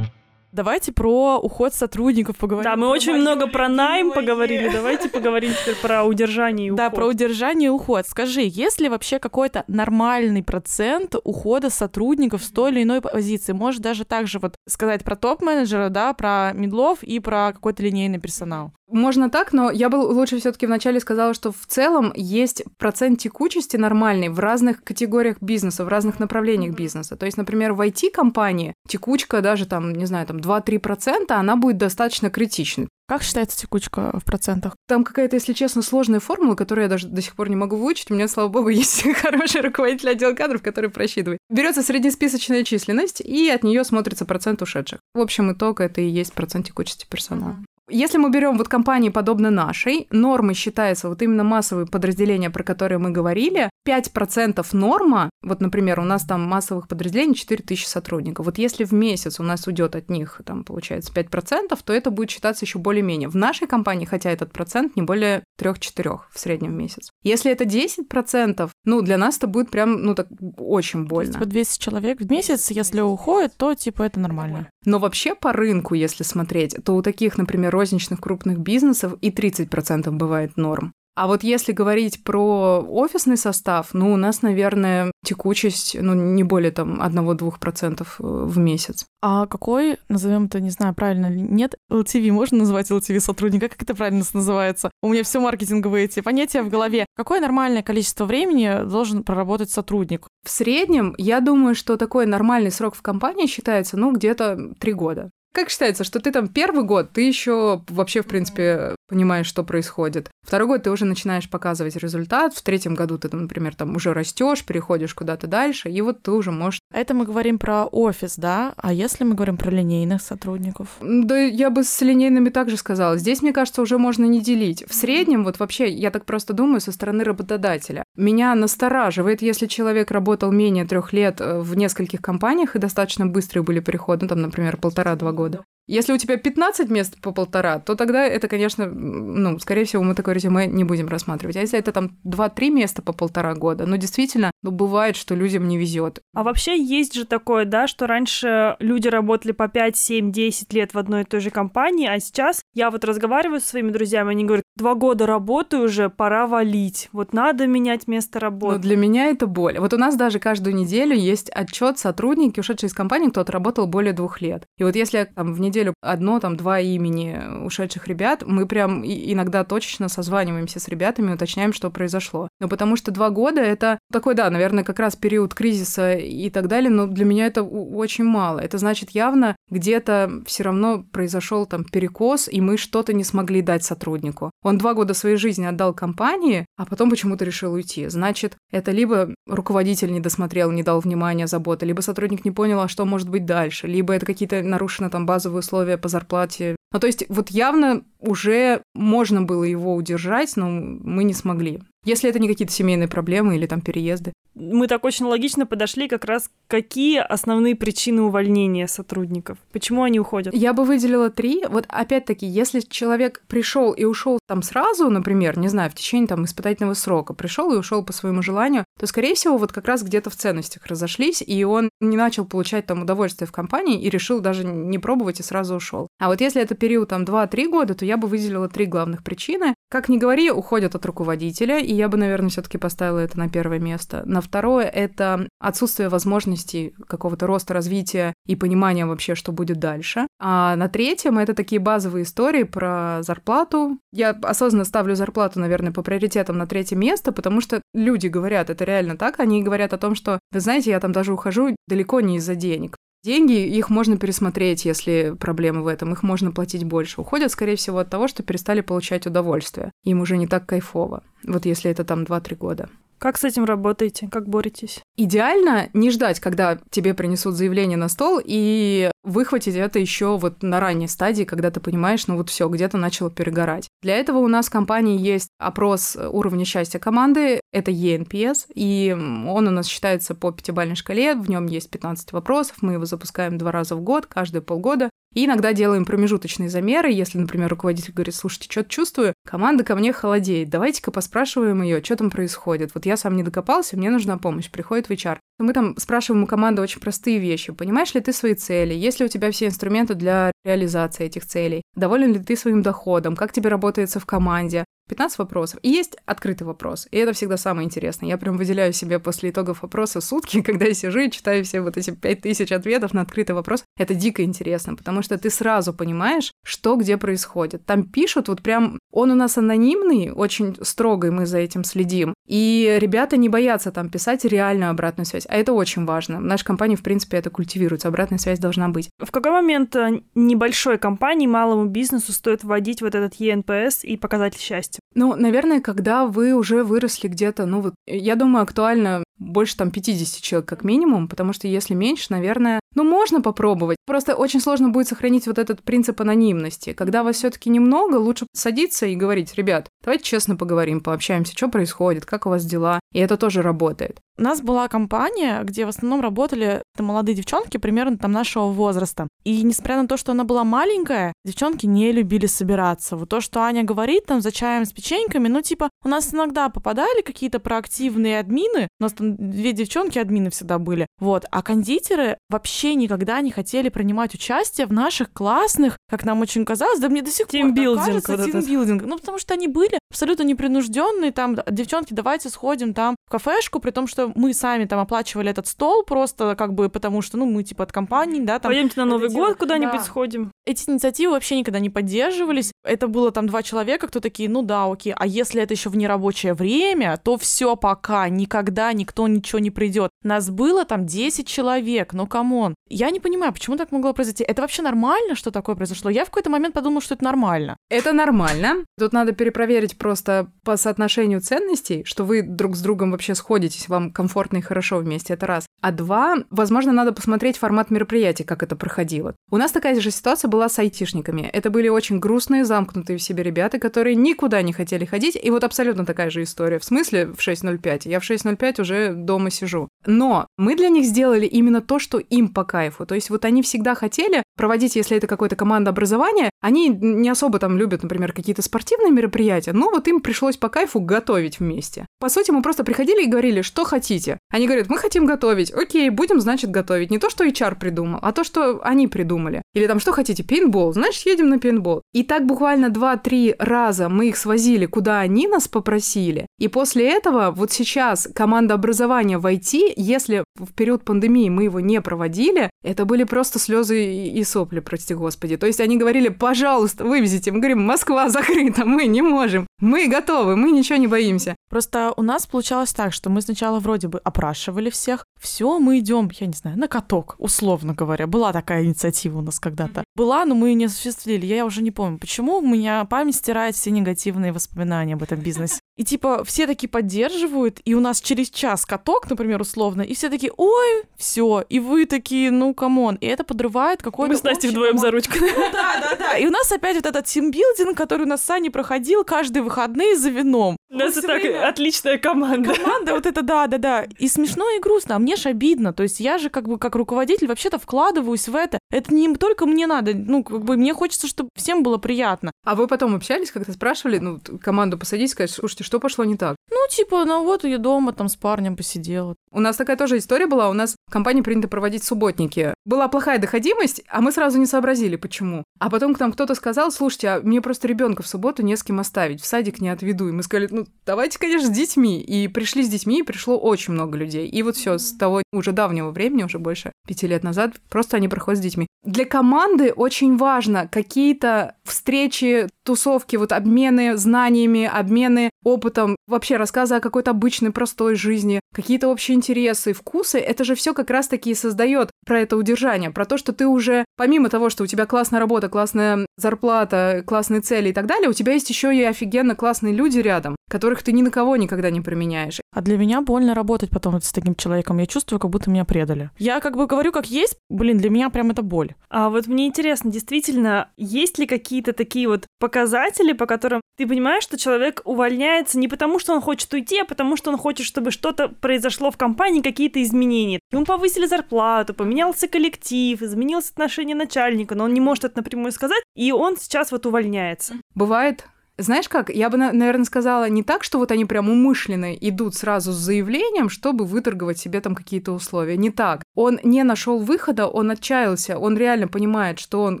Давайте про уход сотрудников поговорим. Да, мы очень много про найм поговорили. Давайте поговорим теперь про удержание и уход. Да, про удержание и уход. Скажи, есть ли вообще какой-то нормальный процент ухода сотрудников с той или иной позиции? Может даже также вот сказать про топ-менеджера, да, про медлов и про какой-то линейный персонал? Можно так, но я бы лучше все-таки вначале сказала, что в целом есть процент текучести нормальный в разных категориях бизнеса, в разных направлениях бизнеса. То есть, например, в IT-компании текучка даже там, не знаю, там 2-3%, она будет достаточно критичной. Как считается текучка в процентах? Там какая-то, если честно, сложная формула, которую я даже до сих пор не могу выучить. У меня, слава богу, есть хороший руководитель отдела кадров, который просчитывает. Берется среднесписочная численность, и от нее смотрится процент ушедших. В общем, итог это и есть процент текучести персонала. Если мы берем вот компании, подобно нашей, нормой считается вот именно массовые подразделения, про которые мы говорили, 5% норма, вот, например, у нас там массовых подразделений 4000 сотрудников. Вот если в месяц у нас уйдет от них, там, получается, 5%, то это будет считаться еще более-менее. В нашей компании, хотя этот процент не более 3-4 в среднем в месяц. Если это 10%, ну, для нас это будет прям, ну, так очень больно. Типа 200 человек в месяц, если уходит, то, типа, это нормально. Но вообще по рынку, если смотреть, то у таких, например, розничных крупных бизнесов и 30% бывает норм. А вот если говорить про офисный состав, ну, у нас, наверное, текучесть, ну, не более там 1-2% э, в месяц. А какой, назовем это, не знаю, правильно ли нет, LTV, можно назвать LTV сотрудника? Как это правильно называется? У меня все маркетинговые эти понятия в голове. Какое нормальное количество времени должен проработать сотрудник? В среднем, я думаю, что такой нормальный срок в компании считается, ну, где-то три года. Как считается, что ты там первый год, ты еще вообще, в принципе, понимаешь, что происходит. Второй год ты уже начинаешь показывать результат, в третьем году ты, например, там уже растешь, переходишь куда-то дальше, и вот ты уже можешь... Это мы говорим про офис, да? А если мы говорим про линейных сотрудников? Да, я бы с линейными также сказала. Здесь, мне кажется, уже можно не делить. В среднем, вот вообще, я так просто думаю, со стороны работодателя. Меня настораживает, если человек работал менее трех лет э, в нескольких компаниях, и достаточно быстрые были переходы, ну, там, например, полтора-два года года. Если у тебя 15 мест по полтора, то тогда это, конечно, ну, скорее всего, мы такое резюме не будем рассматривать. А если это там 2-3 места по полтора года, ну, действительно, ну, бывает, что людям не везет. А вообще есть же такое, да, что раньше люди работали по 5, 7, 10 лет в одной и той же компании, а сейчас я вот разговариваю со своими друзьями, они говорят, два года работаю уже, пора валить, вот надо менять место работы. Ну, для меня это боль. Вот у нас даже каждую неделю есть отчет сотрудники, ушедшие из компании, кто отработал более двух лет. И вот если там в неделю одно, там, два имени ушедших ребят, мы прям иногда точечно созваниваемся с ребятами, уточняем, что произошло. Ну, потому что два года — это такой, да, наверное, как раз период кризиса и так далее, но для меня это очень мало. Это значит, явно где-то все равно произошел там перекос, и мы что-то не смогли дать сотруднику. Он два года своей жизни отдал компании, а потом почему-то решил уйти. Значит, это либо руководитель не досмотрел, не дал внимания, заботы, либо сотрудник не понял, а что может быть дальше, либо это какие-то нарушены там базовые условия по зарплате. Ну, то есть вот явно уже можно было его удержать, но мы не смогли. Если это не какие-то семейные проблемы или там переезды. Мы так очень логично подошли как раз, какие основные причины увольнения сотрудников, почему они уходят. Я бы выделила три. Вот опять-таки, если человек пришел и ушел там сразу, например, не знаю, в течение там испытательного срока, пришел и ушел по своему желанию, то, скорее всего, вот как раз где-то в ценностях разошлись, и он не начал получать там удовольствие в компании и решил даже не пробовать и сразу ушел. А вот если это период там 2-3 года, то я бы выделила три главных причины. Как ни говори, уходят от руководителя, и я бы, наверное, все-таки поставила это на первое место. На второе — это отсутствие возможностей какого-то роста, развития и понимания вообще, что будет дальше. А на третьем — это такие базовые истории про зарплату. Я осознанно ставлю зарплату, наверное, по приоритетам на третье место, потому что люди говорят, это реально так, они говорят о том, что, вы знаете, я там даже ухожу далеко не из-за денег. Деньги, их можно пересмотреть, если проблемы в этом, их можно платить больше. Уходят, скорее всего, от того, что перестали получать удовольствие. Им уже не так кайфово. Вот если это там 2-3 года. Как с этим работаете? Как боретесь? Идеально не ждать, когда тебе принесут заявление на стол, и выхватить это еще вот на ранней стадии, когда ты понимаешь, ну вот все, где-то начало перегорать. Для этого у нас в компании есть опрос уровня счастья команды, это ENPS, и он у нас считается по пятибалльной шкале, в нем есть 15 вопросов, мы его запускаем два раза в год, каждые полгода, И иногда делаем промежуточные замеры. Если, например, руководитель говорит, слушайте, что-то чувствую, команда ко мне холодеет. Давайте-ка поспрашиваем ее, что там происходит. Вот я сам не докопался, мне нужна помощь. Приходит в HR. Мы там спрашиваем у команды очень простые вещи. Понимаешь ли ты свои цели? Есть ли у тебя все инструменты для реализации этих целей? Доволен ли ты своим доходом? Как тебе работается в команде? 15 вопросов. И есть открытый вопрос. И это всегда самое интересное. Я прям выделяю себе после итогов вопроса сутки, когда я сижу и читаю все вот эти 5000 ответов на открытый вопрос. Это дико интересно, потому что ты сразу понимаешь, что где происходит. Там пишут вот прям... Он у нас анонимный, очень строгий, мы за этим следим. И ребята не боятся там писать реальную обратную связь. А это очень важно. В нашей компании, в принципе, это культивируется. Обратная связь должна быть. В какой момент э, небольшой компании, малому бизнесу стоит вводить вот этот ЕНПС и показатель счастья? Есть? Ну, наверное, когда вы уже выросли где-то, ну вот, я думаю, актуально больше там 50 человек как минимум, потому что если меньше, наверное, ну можно попробовать. Просто очень сложно будет сохранить вот этот принцип анонимности. Когда вас все таки немного, лучше садиться и говорить, ребят, давайте честно поговорим, пообщаемся, что происходит, как у вас дела. И это тоже работает. У нас была компания, где в основном работали молодые девчонки примерно там нашего возраста. И несмотря на то, что она была маленькая, девчонки не любили собираться. Вот то, что Аня говорит там за чаем с печеньками, ну типа у нас иногда попадали какие-то проактивные админы, у нас там две девчонки админы всегда были, вот, а кондитеры вообще никогда не хотели принимать участие в наших классных, как нам очень казалось, да мне до сих пор тимбилдинг, кажется, вот тимбилдинг. Ну потому что они были абсолютно непринужденные, там, девчонки, давайте сходим там в кафешку, при том, что мы сами там оплачивали этот стол просто как бы потому, что, ну, мы типа от компании, да, там... Пойдемте на Новый год куда-нибудь да. сходим. Эти инициативы вообще никогда не поддерживались. Это было там два человека, кто такие, ну да, окей. А если это еще в нерабочее время, то все пока, никогда никто ничего не придет. Нас было там 10 человек, ну come on. Я не понимаю, почему так могло произойти. Это вообще нормально, что такое произошло? Я в какой-то момент подумала, что это нормально. Это нормально. Тут надо перепроверить просто по соотношению ценностей, что вы друг с другом вообще сходитесь, вам комфортно и хорошо вместе, это раз. А два, возможно, надо посмотреть формат мероприятия, как это проходило. У нас такая же ситуация была с айтишниками. Это были очень грустные, замкнутые в себе ребята, которые никуда не хотели ходить. И вот абсолютно такая же история. В смысле в 6.05. Я в 6.05 уже дома сижу. Но мы для них сделали именно то, что им по кайфу. То есть вот они всегда хотели проводить, если это какое-то команда образования, они не особо там любят, например, какие-то спортивные мероприятия, но вот им пришлось по кайфу готовить вместе. По сути, мы просто приходили и говорили, что хотите. Они говорят, мы хотим готовить. Окей, будем, значит, готовить. Не то, что HR придумал, а то, что они придумали. Или там, что хотите, пейнтбол, значит, едем на пейнтбол. И так буквально 2-3 раза мы их свозили, куда они нас попросили. И после этого вот сейчас команда образования в IT, если в период пандемии мы его не проводили, это были просто слезы и сопли, прости господи. То есть они говорили, пожалуйста, вывезите. Мы говорим, Москва закрыта, мы не можем. Мы готовы, мы ничего не боимся. Просто у нас получалось так, что мы сначала вроде бы опрашивали всех, все, мы идем, я не знаю, на каток, условно говоря. Была такая инициатива у нас когда-то. Была, но мы ее не осуществили. Я уже не помню, почему. У меня память стирает все негативные воспоминания об этом бизнесе. И типа все таки поддерживают, и у нас через час каток, например, условно, и все такие, ой, все, и вы такие, ну, come on. И это подрывает какой-то... Мы с Настей вдвоем за ручку. Да, да, да. И у нас опять вот этот тимбилдинг, который у нас с Саней проходил каждые выходные за вином. У нас это так отличная команда. Команда вот это, да, да, да. И смешно, и грустно, а мне ж обидно. То есть я же как бы как руководитель вообще-то вкладываюсь в это. Это не только мне надо, ну, как бы мне хочется, чтобы всем было приятно. А вы потом общались, как-то спрашивали, ну, команду посадить, сказать, слушайте, что пошло не так? Ну, типа, ну вот я дома там с парнем посидела. У нас такая тоже история была. У нас в компании принято проводить субботники. Была плохая доходимость, а мы сразу не сообразили, почему. А потом к нам кто-то сказал, слушайте, а мне просто ребенка в субботу не с кем оставить, в садик не отведу. И мы сказали, ну, давайте, конечно, с детьми. И пришли с детьми, и пришло очень много людей. И вот все с того уже давнего времени, уже больше пяти лет назад, просто они проходят с детьми. Для команды очень важно какие-то встречи, тусовки, вот обмены знаниями, обмены опытом, вообще рассказы о какой-то обычной простой жизни, какие-то общие интересы, вкусы. Это же все как раз-таки и создает про это удержание, про то, что ты уже, помимо того, что у тебя классная работа, классная зарплата, классные цели и так далее, у тебя есть еще и офигенно классные люди рядом, которых ты ни на кого никогда не применяешь. А для меня больно работать потом с таким человеком. Я чувствую, как будто меня предали. Я как бы говорю, как есть, блин, для меня прям это боль. А вот мне интересно, действительно, есть ли какие-то такие вот показатели, по которым ты понимаешь, что человек увольняет увольняется не потому, что он хочет уйти, а потому, что он хочет, чтобы что-то произошло в компании, какие-то изменения. Ему повысили зарплату, поменялся коллектив, изменилось отношение начальника, но он не может это напрямую сказать, и он сейчас вот увольняется. Бывает знаешь как, я бы, наверное, сказала не так, что вот они прям умышленно идут сразу с заявлением, чтобы выторговать себе там какие-то условия. Не так. Он не нашел выхода, он отчаялся, он реально понимает, что он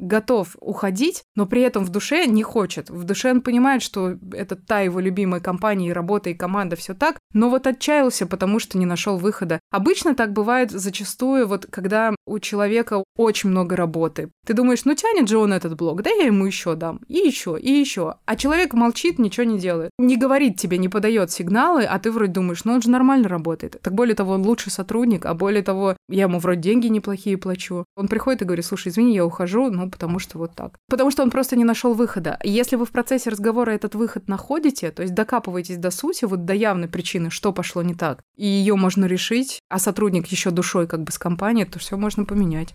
готов уходить, но при этом в душе не хочет. В душе он понимает, что это та его любимая компания, и работа, и команда, все так, но вот отчаялся, потому что не нашел выхода. Обычно так бывает зачастую, вот когда у человека очень много работы. Ты думаешь, ну тянет же он этот блок, да я ему еще дам, и еще, и еще. А человек человек молчит, ничего не делает. Не говорит тебе, не подает сигналы, а ты вроде думаешь, ну он же нормально работает. Так более того, он лучший сотрудник, а более того, я ему вроде деньги неплохие плачу. Он приходит и говорит, слушай, извини, я ухожу, ну потому что вот так. Потому что он просто не нашел выхода. Если вы в процессе разговора этот выход находите, то есть докапываетесь до сути, вот до явной причины, что пошло не так, и ее можно решить, а сотрудник еще душой как бы с компанией, то все можно поменять.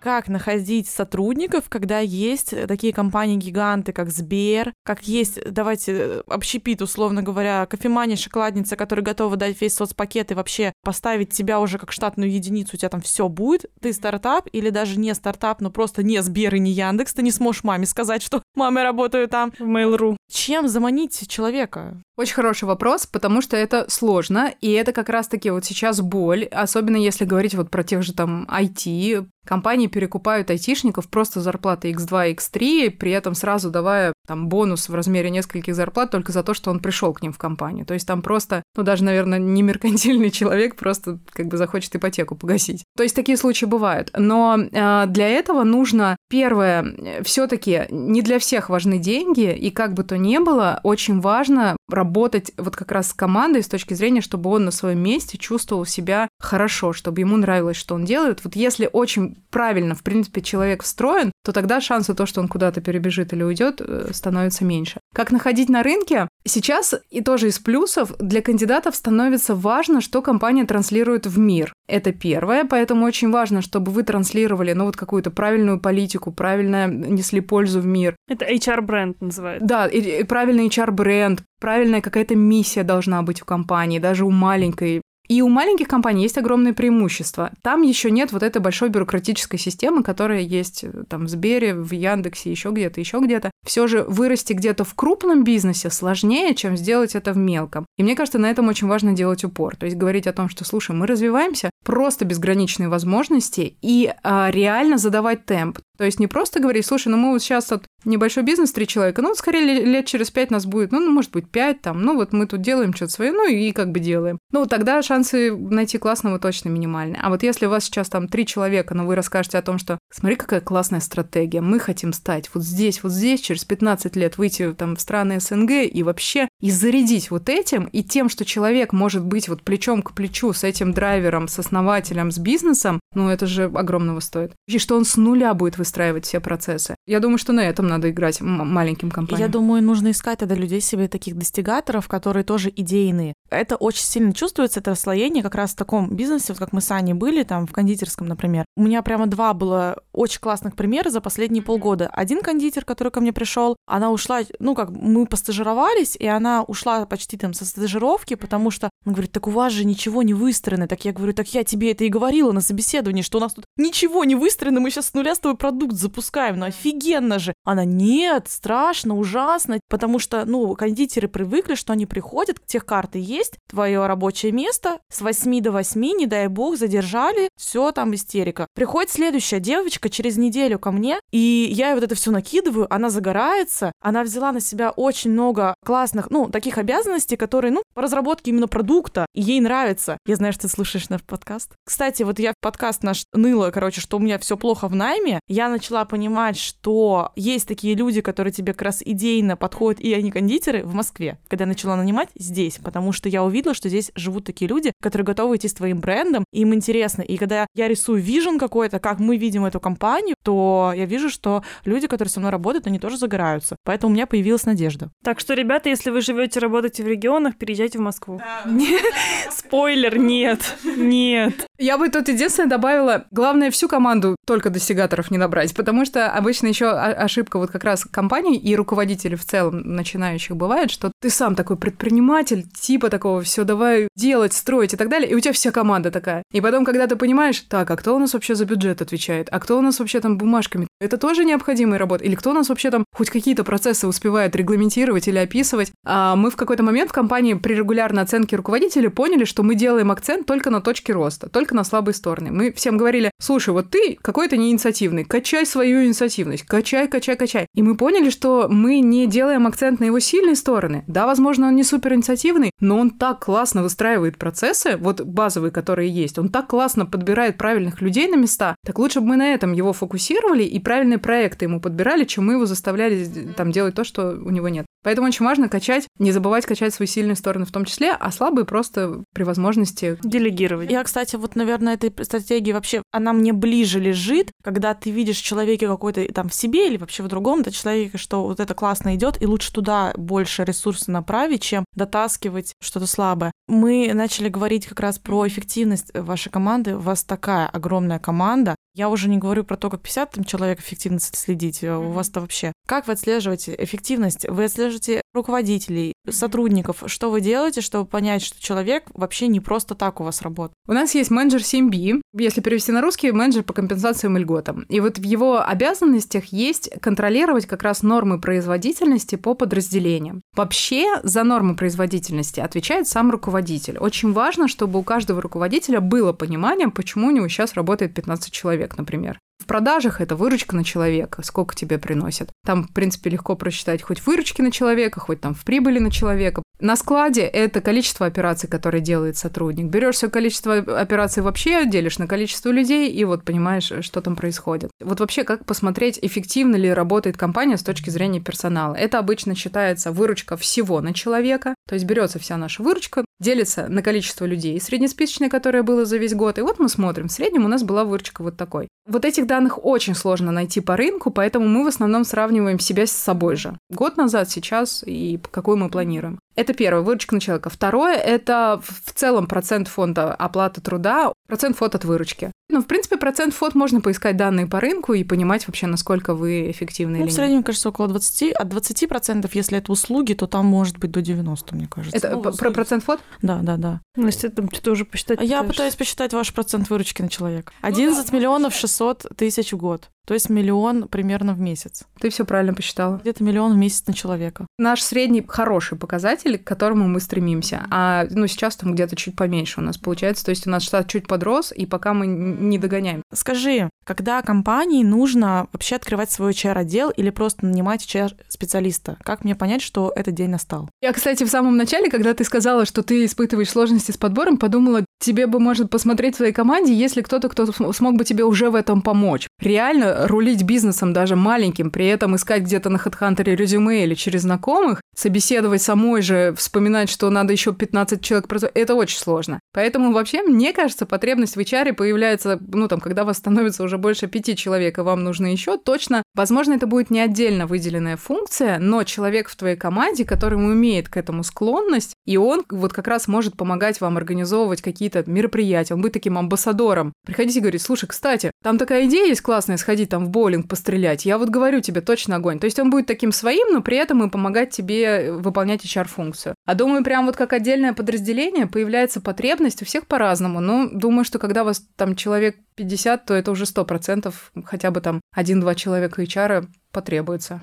Как находить сотрудников, когда есть такие компании-гиганты, как Сбер, как есть, давайте, э, общепит, условно говоря, кофемания, шоколадница, которые готовы дать весь соцпакет и вообще поставить тебя уже как штатную единицу, у тебя там все будет, ты стартап или даже не стартап, но просто не Сбер и не Яндекс, ты не сможешь маме сказать, что мама работаю там. В Mail.ru. Чем заманить человека? Очень хороший вопрос, потому что это сложно, и это как раз-таки вот сейчас боль, особенно если говорить вот про тех же там IT, компании перекупают айтишников просто зарплаты X2, X3, при этом сразу давая там бонус в размере нескольких зарплат только за то, что он пришел к ним в компанию. То есть там просто, ну даже, наверное, не меркантильный человек просто как бы захочет ипотеку погасить. То есть такие случаи бывают. Но э, для этого нужно, первое, все-таки не для всех важны деньги, и как бы то ни было, очень важно работать вот как раз с командой с точки зрения, чтобы он на своем месте чувствовал себя хорошо, чтобы ему нравилось, что он делает. Вот если очень правильно, в принципе, человек встроен, то тогда шансы то, что он куда-то перебежит или уйдет, э, становятся меньше. Как находить на рынке? Сейчас и тоже из плюсов для кандидатов становится важно, что компания транслирует в мир. Это первое, поэтому очень важно, чтобы вы транслировали, ну, вот какую-то правильную политику, правильно несли пользу в мир. Это HR-бренд называется. Да, и, и правильный HR-бренд, правильная какая-то миссия должна быть у компании, даже у маленькой. И у маленьких компаний есть огромное преимущество. Там еще нет вот этой большой бюрократической системы, которая есть э, там в Сбере, в Яндексе, еще где-то, еще где-то. Все же вырасти где-то в крупном бизнесе сложнее, чем сделать это в мелком. И мне кажется, на этом очень важно делать упор. То есть говорить о том, что, слушай, мы развиваемся, просто безграничные возможности и а, реально задавать темп. То есть не просто говорить, слушай, ну мы вот сейчас тут небольшой бизнес, три человека, ну вот скорее лет через пять нас будет, ну, может быть, пять там, ну вот мы тут делаем что-то свое, ну и как бы делаем. Ну тогда шансы найти классного точно минимальные. А вот если у вас сейчас там три человека, но вы расскажете о том, что смотри, какая классная стратегия, мы хотим стать вот здесь, вот здесь, через 15 лет выйти там в страны СНГ и вообще и зарядить вот этим, и тем, что человек может быть вот плечом к плечу с этим драйвером, с основателем, с бизнесом, ну это же огромного стоит. И что он с нуля будет выстраивать все процессы. Я думаю, что на этом надо играть маленьким компаниям. Я думаю, нужно искать тогда людей себе таких достигаторов, которые тоже идейные. Это очень сильно чувствуется, это расслоение как раз в таком бизнесе, вот как мы с Аней были, там, в кондитерском, например. У меня прямо два было очень классных примера за последние полгода. Один кондитер, который ко мне пришел, она ушла, ну, как мы постажировались, и она ушла почти там со стажировки, потому что, он говорит, так у вас же ничего не выстроено. Так я говорю, так я тебе это и говорила на собеседовании, что у нас тут ничего не выстроено, мы сейчас с нуля с тобой продукт запускаем, ну офигенно же. Она, нет, страшно, ужасно, потому что, ну, кондитеры привыкли, что они приходят, тех карты есть, твое рабочее место, с 8 до 8, не дай бог, задержали, все там истерика. Приходит следующая девочка через неделю ко мне, и я вот это все накидываю, она загорается, она взяла на себя очень много классных, ну, таких обязанностей, которые, ну, по разработке именно продукта, и ей нравится. Я знаю, что ты слушаешь наш подкаст. Кстати, вот я в подкаст наш ныла, короче, что у меня все плохо в найме, я начала понимать, что есть такие люди, которые тебе как раз идейно подходят, и они кондитеры в Москве. Когда я начала нанимать здесь, потому что я увидела, что здесь живут такие люди, которые готовы идти с твоим брендом, и им интересно. И когда я рисую вижен какой-то, как мы видим эту компанию, то я вижу, что люди, которые со мной работают, они тоже загораются. Поэтому у меня появилась надежда. Так что, ребята, если вы живете, работаете в регионах, переезжайте в Москву. Да, Спойлер, нет, нет. Я бы тут единственное добавила, главное всю команду только достигаторов не набрать, потому что обычно еще ошибка вот как раз компаний и руководителей в целом начинающих бывает, что ты сам такой предприниматель, типа такого, все давай делать, строить и так далее, и у тебя вся команда такая. И потом, когда ты понимаешь, так, а кто у нас вообще за бюджет отвечает, а кто у нас вообще там бумажками, это тоже необходимая работа, или кто у нас вообще там хоть какие-то процессы успевает регламентировать или описывать. А мы в какой-то момент в компании при регулярной оценке руководителей поняли, что мы делаем акцент только на точке роста, только на слабые стороны. Мы всем говорили, слушай, вот ты какой-то неинициативный, качай свою инициативность, качай, качай, качай. И мы поняли, что мы не делаем акцент на его сильные стороны. Да, возможно, он не супер инициативный, но он так классно выстраивает процессы, вот базовые, которые есть, он так классно подбирает правильных людей на места, так лучше бы мы на этом его фокусировали и правильные проекты ему подбирали, чем мы его заставляли там делать то, что у него нет. Поэтому очень важно качать, не забывать качать свои сильные стороны в том числе, а слабые просто при возможности делегировать. Я, кстати, вот, наверное, этой стратегии вообще, она мне ближе лежит, когда ты видишь в человеке какой-то там в себе или вообще в другом это человеке, что вот это классно идет, и лучше туда больше ресурсов направить, чем дотаскивать что-то слабое. Мы начали говорить как раз про эффективность вашей команды. У вас такая огромная команда, я уже не говорю про то, как 50 там, человек эффективно следить. У вас-то вообще... Как вы отслеживаете эффективность? Вы отслеживаете руководителей, сотрудников. Что вы делаете, чтобы понять, что человек вообще не просто так у вас работает? У нас есть менеджер 7B, если перевести на русский, менеджер по компенсациям и льготам. И вот в его обязанностях есть контролировать как раз нормы производительности по подразделениям. Вообще за нормы производительности отвечает сам руководитель. Очень важно, чтобы у каждого руководителя было понимание, почему у него сейчас работает 15 человек человек, например. В продажах это выручка на человека, сколько тебе приносят. Там, в принципе, легко просчитать хоть выручки на человека, хоть там в прибыли на человека. На складе это количество операций, которые делает сотрудник. Берешь все количество операций вообще, делишь на количество людей, и вот понимаешь, что там происходит. Вот вообще, как посмотреть, эффективно ли работает компания с точки зрения персонала. Это обычно считается выручка всего на человека, то есть берется вся наша выручка, делится на количество людей среднесписочное, которое было за весь год, и вот мы смотрим, в среднем у нас была выручка вот такой. Вот этих данных очень сложно найти по рынку, поэтому мы в основном сравниваем себя с собой же. Год назад, сейчас и какой мы планируем. Это первое, выручка на человека. Второе, это в целом процент фонда оплаты труда, процент фот от выручки. Ну, в принципе, процент фот можно поискать данные по рынку и понимать вообще, насколько вы эффективны ну, или в среднем, кажется, около 20. От 20 процентов, если это услуги, то там может быть до 90, мне кажется. Это ну, про процент фот? Да, да, да. Ну, если там ты тоже посчитать. А я пытаюсь посчитать ваш процент выручки на человека. 11 ну, миллионов 600 тысяч в год. То есть миллион примерно в месяц. Ты все правильно посчитала. Где-то миллион в месяц на человека. Наш средний хороший показатель, к которому мы стремимся. А ну, сейчас там где-то чуть поменьше у нас получается. То есть у нас штат чуть подрос, и пока мы не догоняем. Скажи, когда компании нужно вообще открывать свой HR-отдел или просто нанимать HR-специалиста? Как мне понять, что этот день настал? Я, кстати, в самом начале, когда ты сказала, что ты испытываешь сложности с подбором, подумала, тебе бы, может, посмотреть в своей команде, если кто-то, кто смог бы тебе уже в этом помочь. Реально рулить бизнесом даже маленьким, при этом искать где-то на HeadHunter резюме или через знакомых, собеседовать самой же, вспоминать, что надо еще 15 человек, это очень сложно. Поэтому вообще, мне кажется, потребность в HR появляется, ну там, когда вас становится уже больше пяти человек, и вам нужно еще, точно, возможно, это будет не отдельно выделенная функция, но человек в твоей команде, который умеет к этому склонность, и он вот как раз может помогать вам организовывать какие-то мероприятия, он будет таким амбассадором. Приходите и говорить, слушай, кстати, там такая идея есть классная, сходить там в боулинг пострелять, я вот говорю тебе, точно огонь. То есть он будет таким своим, но при этом и помогать тебе выполнять HR-функцию. А думаю, прям вот как отдельное подразделение появляется потребность у всех по-разному. Но думаю, что когда у вас там человек 50, то это уже 100%, хотя бы там один-два человека HR потребуется.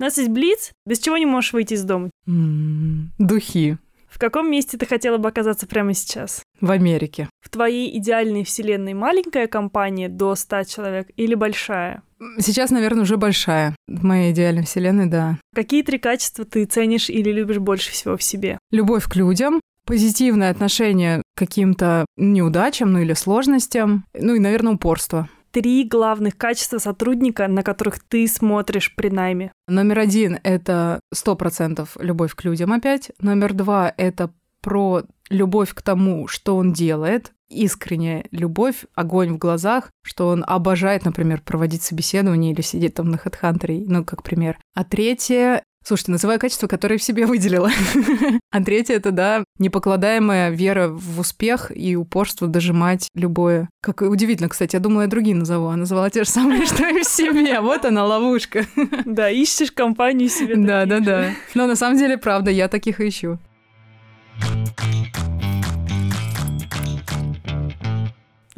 У нас есть Блиц, без чего не можешь выйти из дома? М-м, духи. В каком месте ты хотела бы оказаться прямо сейчас? В Америке. В твоей идеальной вселенной маленькая компания до 100 человек или большая? Сейчас, наверное, уже большая. В моей идеальной вселенной, да. Какие три качества ты ценишь или любишь больше всего в себе? Любовь к людям, позитивное отношение к каким-то неудачам, ну или сложностям, ну и, наверное, упорство три главных качества сотрудника, на которых ты смотришь при найме? Номер один — это сто процентов любовь к людям опять. Номер два — это про любовь к тому, что он делает, искренняя любовь, огонь в глазах, что он обожает, например, проводить собеседование или сидеть там на HeadHunter, ну, как пример. А третье Слушайте, называю качество, которое в себе выделила. А третье это, да, непокладаемая вера в успех и упорство дожимать любое. Как удивительно, кстати, я думала, я другие назову, а назвала те же самые, что и в себе. Вот она, ловушка. Да, ищешь компанию себе. Да, да, да. Но на самом деле, правда, я таких ищу.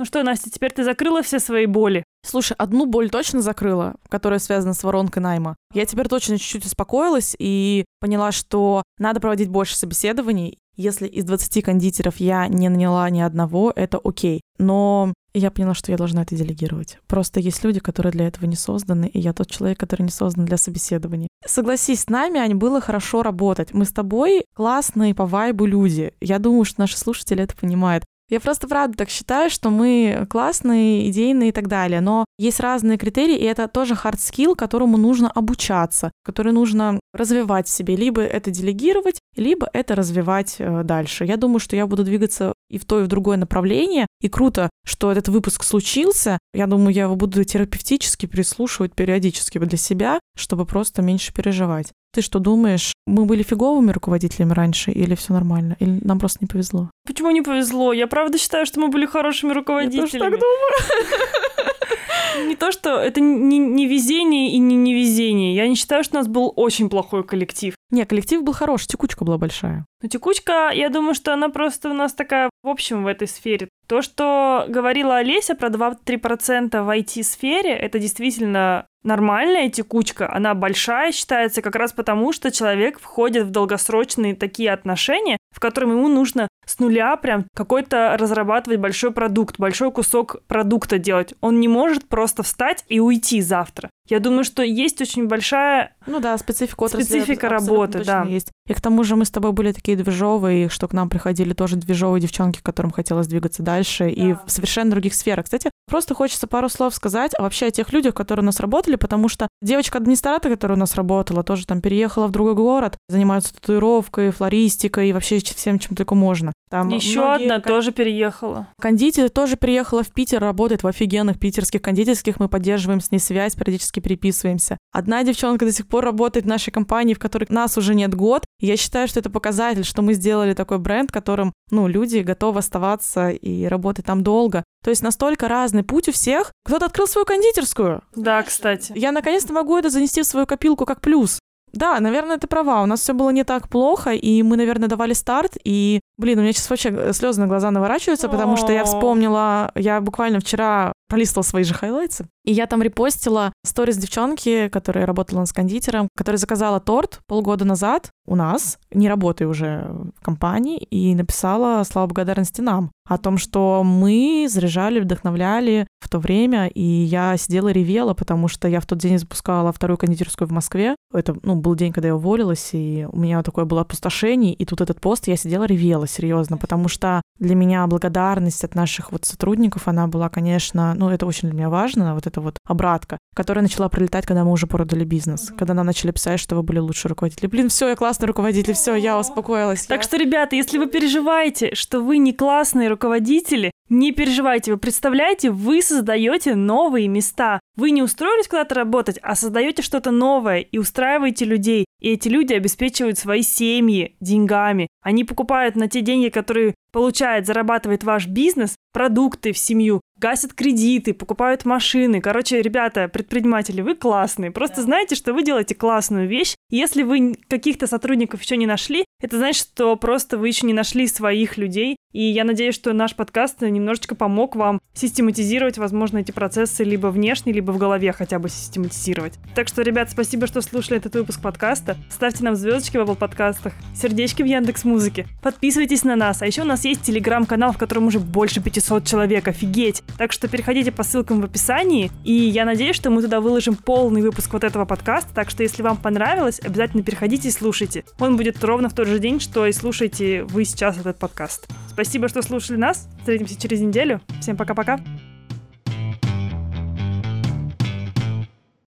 Ну что, Настя, теперь ты закрыла все свои боли? Слушай, одну боль точно закрыла, которая связана с воронкой найма. Я теперь точно чуть-чуть успокоилась и поняла, что надо проводить больше собеседований. Если из 20 кондитеров я не наняла ни одного, это окей. Но я поняла, что я должна это делегировать. Просто есть люди, которые для этого не созданы, и я тот человек, который не создан для собеседований. Согласись, с нами, Ань, было хорошо работать. Мы с тобой классные по вайбу люди. Я думаю, что наши слушатели это понимают. Я просто правда так считаю, что мы классные, идейные и так далее. Но есть разные критерии, и это тоже hard skill, которому нужно обучаться, который нужно развивать в себе. Либо это делегировать, либо это развивать э, дальше. Я думаю, что я буду двигаться и в то, и в другое направление. И круто, что этот выпуск случился. Я думаю, я его буду терапевтически прислушивать периодически для себя, чтобы просто меньше переживать. Ты что думаешь, мы были фиговыми руководителями раньше, или все нормально, или нам просто не повезло? Почему не повезло? Я правда считаю, что мы были хорошими руководителями. Я тоже так думаю. Не то, что это не, не везение и не невезение. Я не считаю, что у нас был очень плохой коллектив. Не, коллектив был хороший, текучка была большая. Но текучка, я думаю, что она просто у нас такая в общем в этой сфере. То, что говорила Олеся про 2-3% в IT-сфере, это действительно нормальная текучка, она большая считается как раз потому, что человек входит в долгосрочные такие отношения, в котором ему нужно с нуля прям какой-то разрабатывать большой продукт, большой кусок продукта делать. Он не может просто встать и уйти завтра. Я думаю, что есть очень большая ну да, специфика отрасли. Специфика работы, да. Есть. И к тому же мы с тобой были такие движовые, что к нам приходили тоже движовые девчонки, которым хотелось двигаться дальше, да. и в совершенно других сферах. Кстати, просто хочется пару слов сказать а вообще о тех людях, которые у нас работали, потому что девочка-администратор, которая у нас работала, тоже там переехала в другой город, занимается татуировкой, флористикой и вообще всем, чем только можно. Там Еще одна кон... тоже переехала. Кондитер тоже приехала в Питер, работает в офигенных питерских кондитерских, мы поддерживаем с ней связь, периодически переписываемся. Одна девчонка до сих пор работает в нашей компании, в которой нас уже нет год. И я считаю, что это показатель, что мы сделали такой бренд, которым, ну, люди готовы оставаться и работать там долго. То есть настолько разный путь у всех. Кто-то открыл свою кондитерскую. Да, кстати. Я наконец-то могу это занести в свою копилку как плюс. Да, наверное, ты права. У нас все было не так плохо, и мы, наверное, давали старт. И, блин, у меня сейчас вообще слезы на глаза наворачиваются, потому что я вспомнила, я буквально вчера пролистывала свои же хайлайтсы. И я там репостила сторис девчонки, которая работала нас кондитером, которая заказала торт полгода назад у нас, не работая уже в компании, и написала слова благодарности нам о том, что мы заряжали, вдохновляли в то время, и я сидела ревела, потому что я в тот день запускала вторую кондитерскую в Москве. Это, ну, был день, когда я уволилась, и у меня такое было опустошение, и тут этот пост, я сидела ревела, серьезно, потому что для меня благодарность от наших вот сотрудников, она была, конечно, ну, это очень для меня важно, вот эта вот обратка, которая начала пролетать, когда мы уже продали бизнес, mm-hmm. когда нам начали писать, что вы были лучшие руководители. Блин, все, я классный руководитель, все, я успокоилась. Так я... что, ребята, если вы переживаете, что вы не классные руководители, не переживайте, вы представляете, вы создаете новые места. Вы не устроились куда-то работать, а создаете что-то новое и устраиваете людей. И эти люди обеспечивают свои семьи деньгами. Они покупают на те деньги, которые получает, зарабатывает ваш бизнес, продукты в семью, гасят кредиты, покупают машины. Короче, ребята, предприниматели, вы классные. Просто да. знаете, что вы делаете классную вещь. Если вы каких-то сотрудников еще не нашли, это значит, что просто вы еще не нашли своих людей. И я надеюсь, что наш подкаст немножечко помог вам систематизировать, возможно, эти процессы либо внешне, либо в голове хотя бы систематизировать. Так что, ребят, спасибо, что слушали этот выпуск подкаста. Ставьте нам звездочки в Apple подкастах, сердечки в Яндекс Музыке. Подписывайтесь на нас. А еще у нас есть телеграм-канал, в котором уже больше 500 человек. Офигеть! Так что переходите по ссылкам в описании. И я надеюсь, что мы туда выложим полный выпуск вот этого подкаста. Так что, если вам понравилось, обязательно переходите и слушайте. Он будет ровно в тот же день, что и слушаете вы сейчас этот подкаст. Спасибо, что слушали нас. Встретимся через неделю. Всем пока-пока.